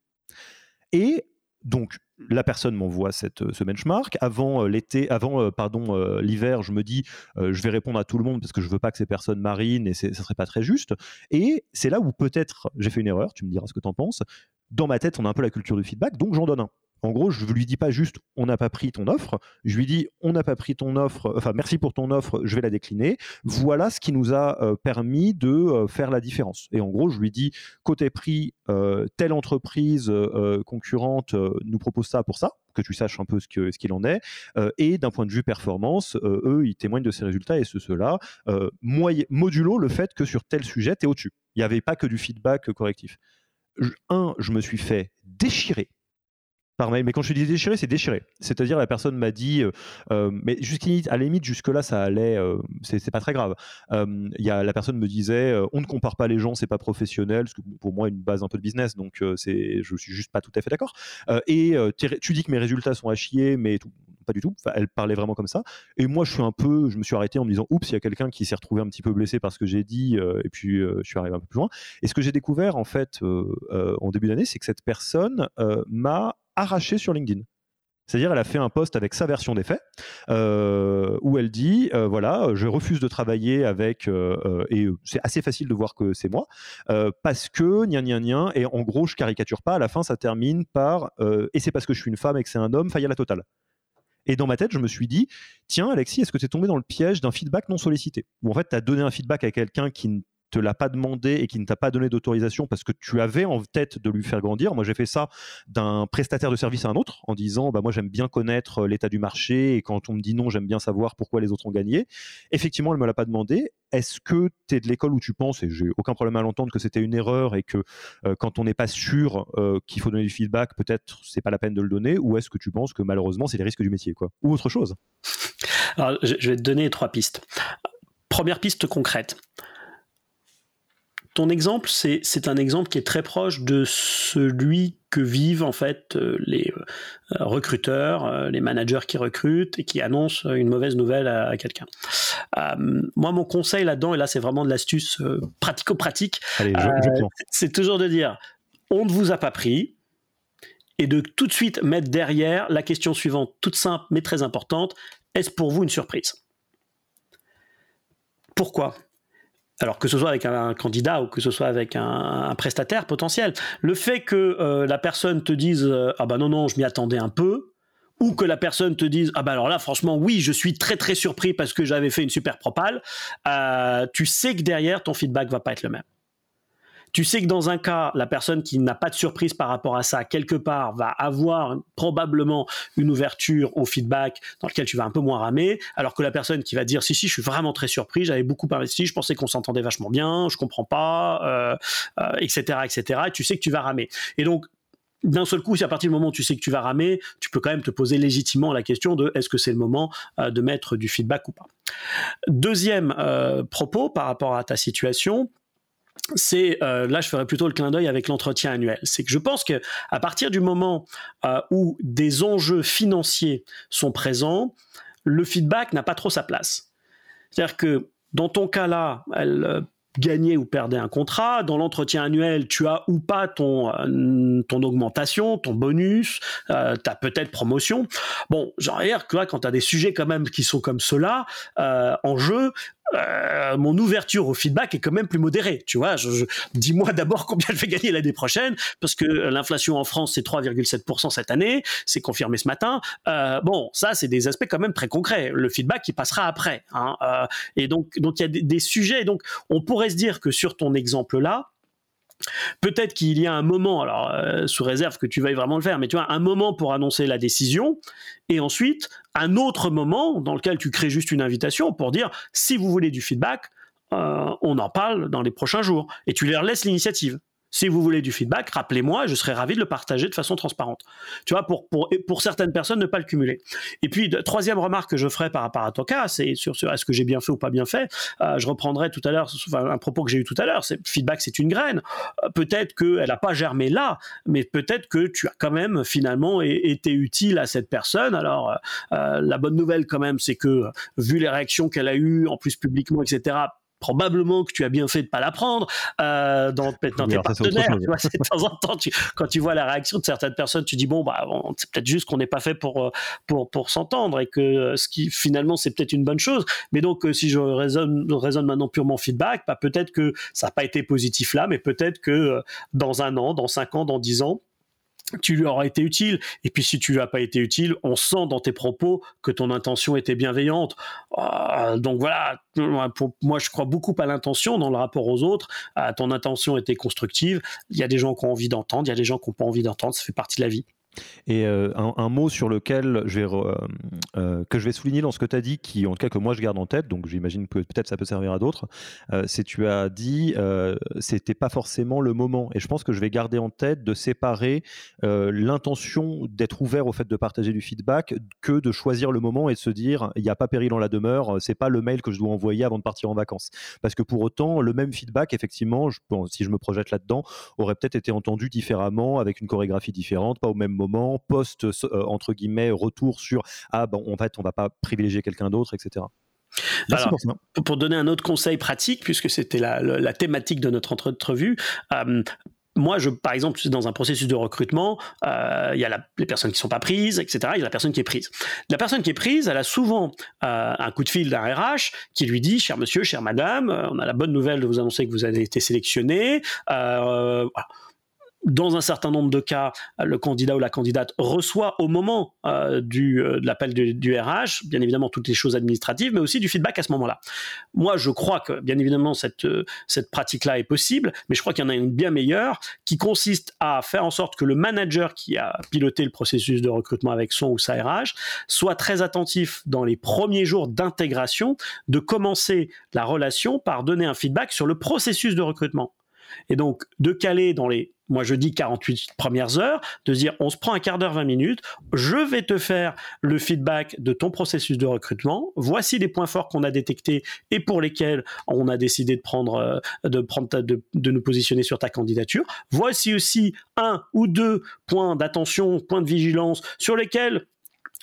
[SPEAKER 1] Et donc, la personne m'envoie cette, ce benchmark. Avant l'été, avant pardon l'hiver, je me dis je vais répondre à tout le monde parce que je veux pas que ces personnes marinent et ça serait pas très juste. Et c'est là où peut-être j'ai fait une erreur. Tu me diras ce que tu en penses. Dans ma tête, on a un peu la culture du feedback, donc j'en donne un. En gros, je ne lui dis pas juste on n'a pas pris ton offre, je lui dis on n'a pas pris ton offre, enfin merci pour ton offre, je vais la décliner. Voilà ce qui nous a euh, permis de euh, faire la différence. Et en gros, je lui dis côté prix, euh, telle entreprise concurrente nous propose ça pour ça, que tu saches un peu ce qu'il ce en est. et d'un point de vue performance, eux, ils témoignent de ces résultats et ce, cela, modulo le fait que sur tel sujet, tu es au-dessus. Il n'y avait pas que du feedback correctif. Un, je me suis fait déchirer mais quand je dis déchiré, c'est déchiré. C'est-à-dire la personne m'a dit, euh, euh, mais jusqu'à la limite jusque là ça allait, euh, c'est pas très grave. A la personne me disait, on ne compare pas les gens, c'est pas professionnel, ce que pour moi une base un peu de business, donc c'est, je suis juste pas tout à fait d'accord. et tu dis que mes résultats sont à chier, mais pas du tout. elle parlait vraiment comme ça. Et moi, je suis un peu, je me suis arrêté en me disant, oups, il y a quelqu'un qui s'est retrouvé un petit peu blessé par ce que j'ai dit, et puis je suis arrivé un peu plus loin. Et ce que j'ai découvert en fait en début d'année, c'est que cette personne m'a arraché sur LinkedIn. C'est-à-dire, elle a fait un post avec sa version des faits, euh, où elle dit euh, voilà, je refuse de travailler avec, euh, et c'est assez facile de voir que c'est moi, parce que, gna gna gna, et en gros, je caricature pas, à la fin, ça termine par et c'est parce que je suis une femme et que c'est un homme, faille à la totale. Et dans ma tête, je me suis dit, tiens, Alexis, est-ce que tu es tombé dans le piège d'un feedback non sollicité? Ou en fait, tu as donné un feedback à quelqu'un qui te l'a pas demandé et qui ne t'a pas donné d'autorisation parce que tu avais en tête de lui faire grandir. Moi, j'ai fait ça d'un prestataire de service à un autre en disant bah moi j'aime bien connaître euh, l'état du marché et quand on me dit non, j'aime bien savoir pourquoi les autres ont gagné. Effectivement, elle me l'a pas demandé. Est-ce que tu es de l'école où tu penses et j'ai aucun problème à l'entendre que c'était une erreur et que euh, quand on n'est pas sûr euh, qu'il faut donner du feedback, peut-être c'est pas la peine de le donner ou est-ce que tu penses que malheureusement c'est les risques du métier quoi ou autre chose?
[SPEAKER 2] Alors, je vais te donner trois pistes. Première piste concrète ton exemple, c'est un exemple qui est très proche de celui que vivent en fait euh, les euh, recruteurs, euh, les managers qui recrutent et qui annoncent une mauvaise nouvelle à, quelqu'un. moi, mon conseil là-dedans, et là c'est vraiment de l'astuce pratico-pratique, c'est toujours de dire on ne vous a pas pris, et de tout de suite mettre derrière la question suivante, toute simple mais très importante, est-ce pour vous une surprise? Pourquoi? Alors que ce soit avec un, candidat ou que ce soit avec un, prestataire potentiel. Le fait que euh, la personne te dise euh, ah bah non non je m'y attendais un peu ou que la personne te dise ah bah alors là franchement oui je suis très très surpris parce que j'avais fait une super propale, euh, tu sais que derrière ton feedback va pas être le même. Tu sais que dans un cas, la personne qui n'a pas de surprise par rapport à ça, quelque part, va avoir probablement une ouverture au feedback dans lequel tu vas un peu moins ramer, alors que la personne qui va dire si si, je suis vraiment très surpris, j'avais beaucoup investi, je pensais qu'on s'entendait vachement bien, je comprends pas, etc., euh, etc. Euh, et tu sais que tu vas ramer. Et donc d'un seul coup, si à partir du moment où tu sais que tu vas ramer, tu peux quand même te poser légitimement la question de est-ce que c'est le moment euh, de mettre du feedback ou pas. Deuxième propos par rapport à ta situation, c'est euh, là je ferai plutôt le clin d'œil avec l'entretien annuel. C'est que je pense que à partir du moment euh, où des enjeux financiers sont présents, le feedback n'a pas trop sa place. C'est-à-dire que dans ton cas là, elle euh, gagnait ou perdait un contrat. Dans l'entretien annuel, tu as ou pas ton, ton augmentation, ton bonus, ta peut-être promotion. Bon, genre, que là, quand tu as des sujets quand même qui sont comme cela en jeu, euh, mon ouverture au feedback est quand même plus modérée. Tu vois, je, dis-moi d'abord combien je vais gagner l'année prochaine, parce que l'inflation en France c'est 3,7% cette année, c'est confirmé ce matin. Euh, bon, ça c'est des aspects quand même très concrets. Le feedback il passera après. Hein, euh, et donc donc il y a des, des sujets. Donc on pourrait se dire que sur ton exemple là, Peut-être qu'il y a un moment, alors euh, sous réserve que tu veuilles vraiment le faire, mais tu vois, un moment pour annoncer la décision, et ensuite un autre moment dans lequel tu crées juste une invitation pour dire si vous voulez du feedback, euh, on en parle dans les prochains jours, et tu leur laisses l'initiative. Si vous voulez du feedback, rappelez-moi, je serais ravi de le partager de façon transparente. Tu vois, pour, pour, pour certaines personnes, ne pas le cumuler. Et puis, troisième remarque que je ferai par rapport à ton cas, c'est sur, sur est-ce que j'ai bien fait ou pas bien fait. Euh, je reprendrai tout à l'heure un propos que j'ai eu tout à l'heure. C'est feedback, c'est une graine. Euh, peut-être qu'elle n'a pas germé là, mais peut-être que tu as quand même finalement été utile à cette personne. Alors, euh, la bonne nouvelle quand même, c'est que vu les réactions qu'elle a eues, en plus publiquement, etc probablement que tu as bien fait de pas la prendre euh, dans, dans tes partenaires. Tu vois, de temps en temps, quand tu vois la réaction de certaines personnes, tu dis bon bah c'est peut-être juste qu'on n'est pas fait pour euh, pour pour s'entendre et que euh, ce qui finalement c'est peut-être une bonne chose. Mais donc euh, si je raisonne raisonne maintenant purement feedback, bah, peut-être que ça n'a pas été positif là, mais peut-être que dans un an, dans cinq ans, dans dix ans, tu lui auras été utile. Et puis si tu lui as pas été utile, on sent dans tes propos que ton intention était bienveillante. Euh, donc voilà, pour, moi je crois beaucoup à l'intention dans le rapport aux autres. Ton intention était constructive. Il y a des gens qui ont envie d'entendre, il y a des gens qui n'ont pas envie d'entendre. Ça fait partie de la vie.
[SPEAKER 1] Et euh, un, mot sur lequel je vais, euh, euh, que je vais souligner dans ce que tu as dit, qui en tout cas que moi je garde en tête, donc j'imagine que peut-être ça peut servir à d'autres, c'est tu as dit c'était pas forcément le moment. Et je pense que je vais garder en tête de séparer l'intention d'être ouvert au fait de partager du feedback que de choisir le moment et de se dire il n'y a pas péril en la demeure, c'est pas le mail que je dois envoyer avant de partir en vacances. Parce que pour autant, le même feedback, effectivement, si je me projette là-dedans, aurait peut-être été entendu différemment, avec une chorégraphie différente, pas au même moment, post euh, entre guillemets retour sur ah bon en fait on va pas privilégier quelqu'un d'autre, etc.
[SPEAKER 2] pour, donner un autre conseil pratique, puisque c'était la, thématique de notre entrevue, euh, moi, je, par exemple, dans un processus de recrutement, euh, il y a les personnes qui sont pas prises, etc. Il y a la personne qui est prise. La personne qui est prise, elle a souvent euh, un coup de fil d'un RH qui lui dit, cher monsieur, chère madame, on a la bonne nouvelle de vous annoncer que vous avez été sélectionné. Voilà dans un certain nombre de cas, le candidat ou la candidate reçoit au moment euh, du, euh, de l'appel du, RH, bien évidemment toutes les choses administratives, mais aussi du feedback à ce moment-là. Moi, je crois que, bien évidemment, cette, euh, cette pratique-là est possible, mais je crois qu'il y en a une bien meilleure qui consiste à faire en sorte que le manager qui a piloté le processus de recrutement avec son ou sa RH soit très attentif dans les premiers jours d'intégration de commencer la relation par donner un feedback sur le processus de recrutement. Et donc, de caler dans les moi je dis 48 premières heures, de dire on se prend un quart d'heure, 20 minutes, je vais te faire le feedback de ton processus de recrutement, voici les points forts qu'on a détectés et pour lesquels on a décidé de prendre, euh, de, prendre de, de nous positionner sur ta candidature, voici aussi un ou deux points d'attention, points de vigilance sur lesquels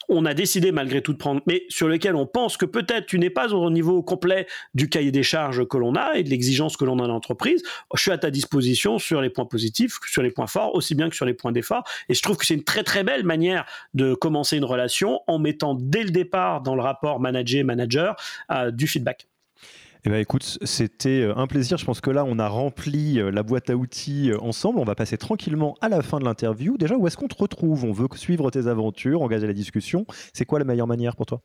[SPEAKER 2] on a décidé malgré tout de prendre, mais sur lequel on pense que peut-être tu n'es pas au niveau complet du cahier des charges que l'on a et de l'exigence que l'on a dans l'entreprise. Je suis à ta disposition sur les points positifs, sur les points forts, aussi bien que sur les points d'effort. Et je trouve que c'est une très très belle manière de commencer une relation en mettant dès le départ dans le rapport manager-manager euh, du feedback.
[SPEAKER 1] Eh ben, écoute, c'était euh, un plaisir. Je pense que là, on a rempli euh, la boîte à outils euh, ensemble. On va passer tranquillement à la fin de l'interview. Déjà, où est-ce qu'on te retrouve? On veut suivre tes aventures, engager la discussion. C'est quoi la meilleure manière pour toi?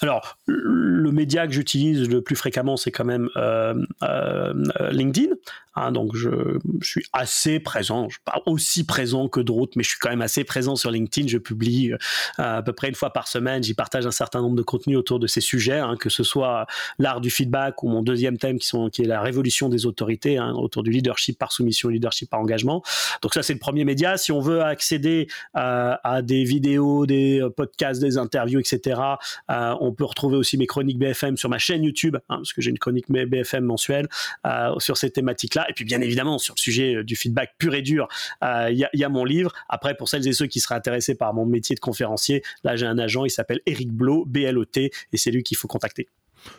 [SPEAKER 2] Alors, le média que j'utilise le plus fréquemment, c'est quand même euh, euh, LinkedIn. Hein, donc, je, suis assez présent. Je suis pas aussi présent que d'autres, mais je suis quand même assez présent sur LinkedIn. Je publie euh, à peu près une fois par semaine. J'y partage un certain nombre de contenus autour de ces sujets, hein, que ce soit l'art du feedback ou mon deuxième thème qui, est la révolution des autorités, hein, autour du leadership par soumission, leadership par engagement. Donc ça, c'est le premier média. Si on veut accéder à des vidéos, des podcasts, des interviews, etc., on peut retrouver aussi mes chroniques BFM sur ma chaîne YouTube, hein, parce que j'ai une chronique BFM mensuelle euh, sur ces thématiques-là. Et puis bien évidemment, sur le sujet euh, du feedback pur et dur, il y, a mon livre. Après, pour celles et ceux qui seraient intéressés par mon métier de conférencier, là j'ai un agent, il s'appelle Eric Blot, B-L-O-T, et c'est lui qu'il faut contacter.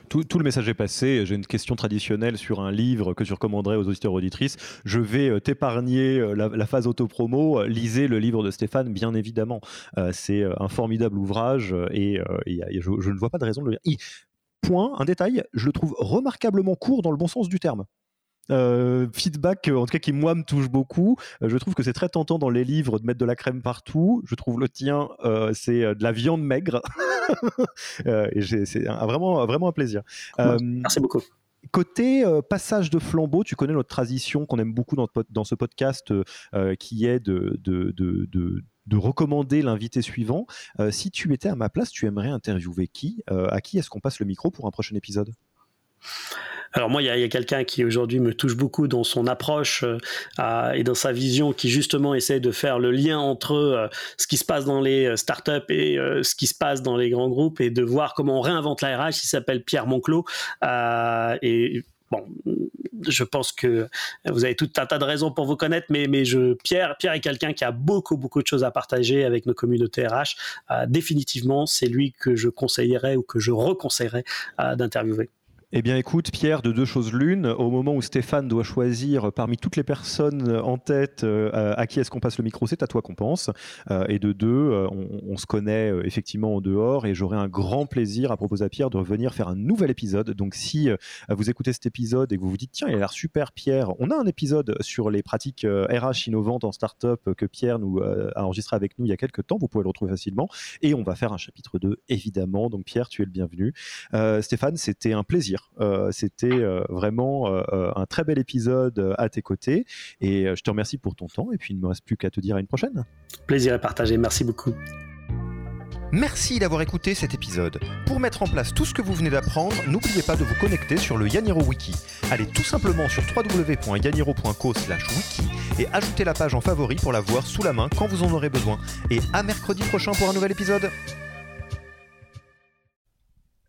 [SPEAKER 1] Tout, le message est passé. J'ai une question traditionnelle sur un livre que tu recommanderais aux auditeurs auditrices. Je vais euh, t'épargner euh, la, phase autopromo. Lisez le livre de Stéphane, bien évidemment. Euh, c'est un formidable ouvrage et, je, ne vois pas de raison de le lire. point, un détail, je le trouve remarquablement court dans le bon sens du terme. feedback, en tout cas qui moi me touche beaucoup. je trouve que c'est très tentant dans les livres de mettre de la crème partout. Je trouve le tien, c'est de la viande maigre. [LAUGHS] [LAUGHS] Euh, c'est vraiment, vraiment un plaisir.
[SPEAKER 2] Euh, Merci beaucoup.
[SPEAKER 1] Côté euh, passage de flambeau, tu connais notre tradition qu'on aime beaucoup dans, dans ce podcast qui est de, de, de, de recommander l'invité suivant. si tu étais à ma place, tu aimerais interviewer qui? À qui est-ce qu'on passe le micro pour un prochain épisode?
[SPEAKER 2] Alors moi, il y a, quelqu'un qui aujourd'hui me touche beaucoup dans son approche euh, et dans sa vision, qui justement essaie de faire le lien entre euh, ce qui se passe dans les euh, startups et ce qui se passe dans les grands groupes et de voir comment on réinvente la RH. Il s'appelle Pierre Monclos et bon, je pense que vous avez tout un tas de raisons pour vous connaître, mais, mais je, Pierre, Pierre est quelqu'un qui a beaucoup, beaucoup de choses à partager avec nos communautés RH. définitivement, c'est lui que je conseillerais ou que je reconseillerais d'interviewer.
[SPEAKER 1] Eh bien, écoute, Pierre, de deux choses l'une, au moment où Stéphane doit choisir parmi toutes les personnes en tête euh, à qui est-ce qu'on passe le micro, c'est à toi qu'on pense. Euh, et de deux, euh, on, se connaît effectivement en dehors et j'aurai un grand plaisir à proposer à Pierre de revenir faire un nouvel épisode. Donc, si vous écoutez cet épisode et que vous vous dites, tiens, il a l'air super, Pierre, on a un épisode sur les pratiques RH innovantes en startup que Pierre nous a enregistré avec nous il y a quelques temps. Vous pouvez le retrouver facilement. Et on va faire un chapitre 2, évidemment. Donc, Pierre, tu es le bienvenu. Stéphane, c'était un plaisir euh, c'était euh, vraiment euh, un très bel épisode à tes côtés. Et je te remercie pour ton temps. Et puis, il ne me reste plus qu'à te dire à une prochaine.
[SPEAKER 2] Plaisir à partager. Merci beaucoup.
[SPEAKER 1] Merci d'avoir écouté cet épisode. Pour mettre en place tout ce que vous venez d'apprendre, n'oubliez pas de vous connecter sur le Yaniro Wiki. Allez tout simplement sur www.yaniro.co/wiki et ajoutez la page en favori pour la voir sous la main quand vous en aurez besoin. Et à mercredi prochain pour un nouvel épisode.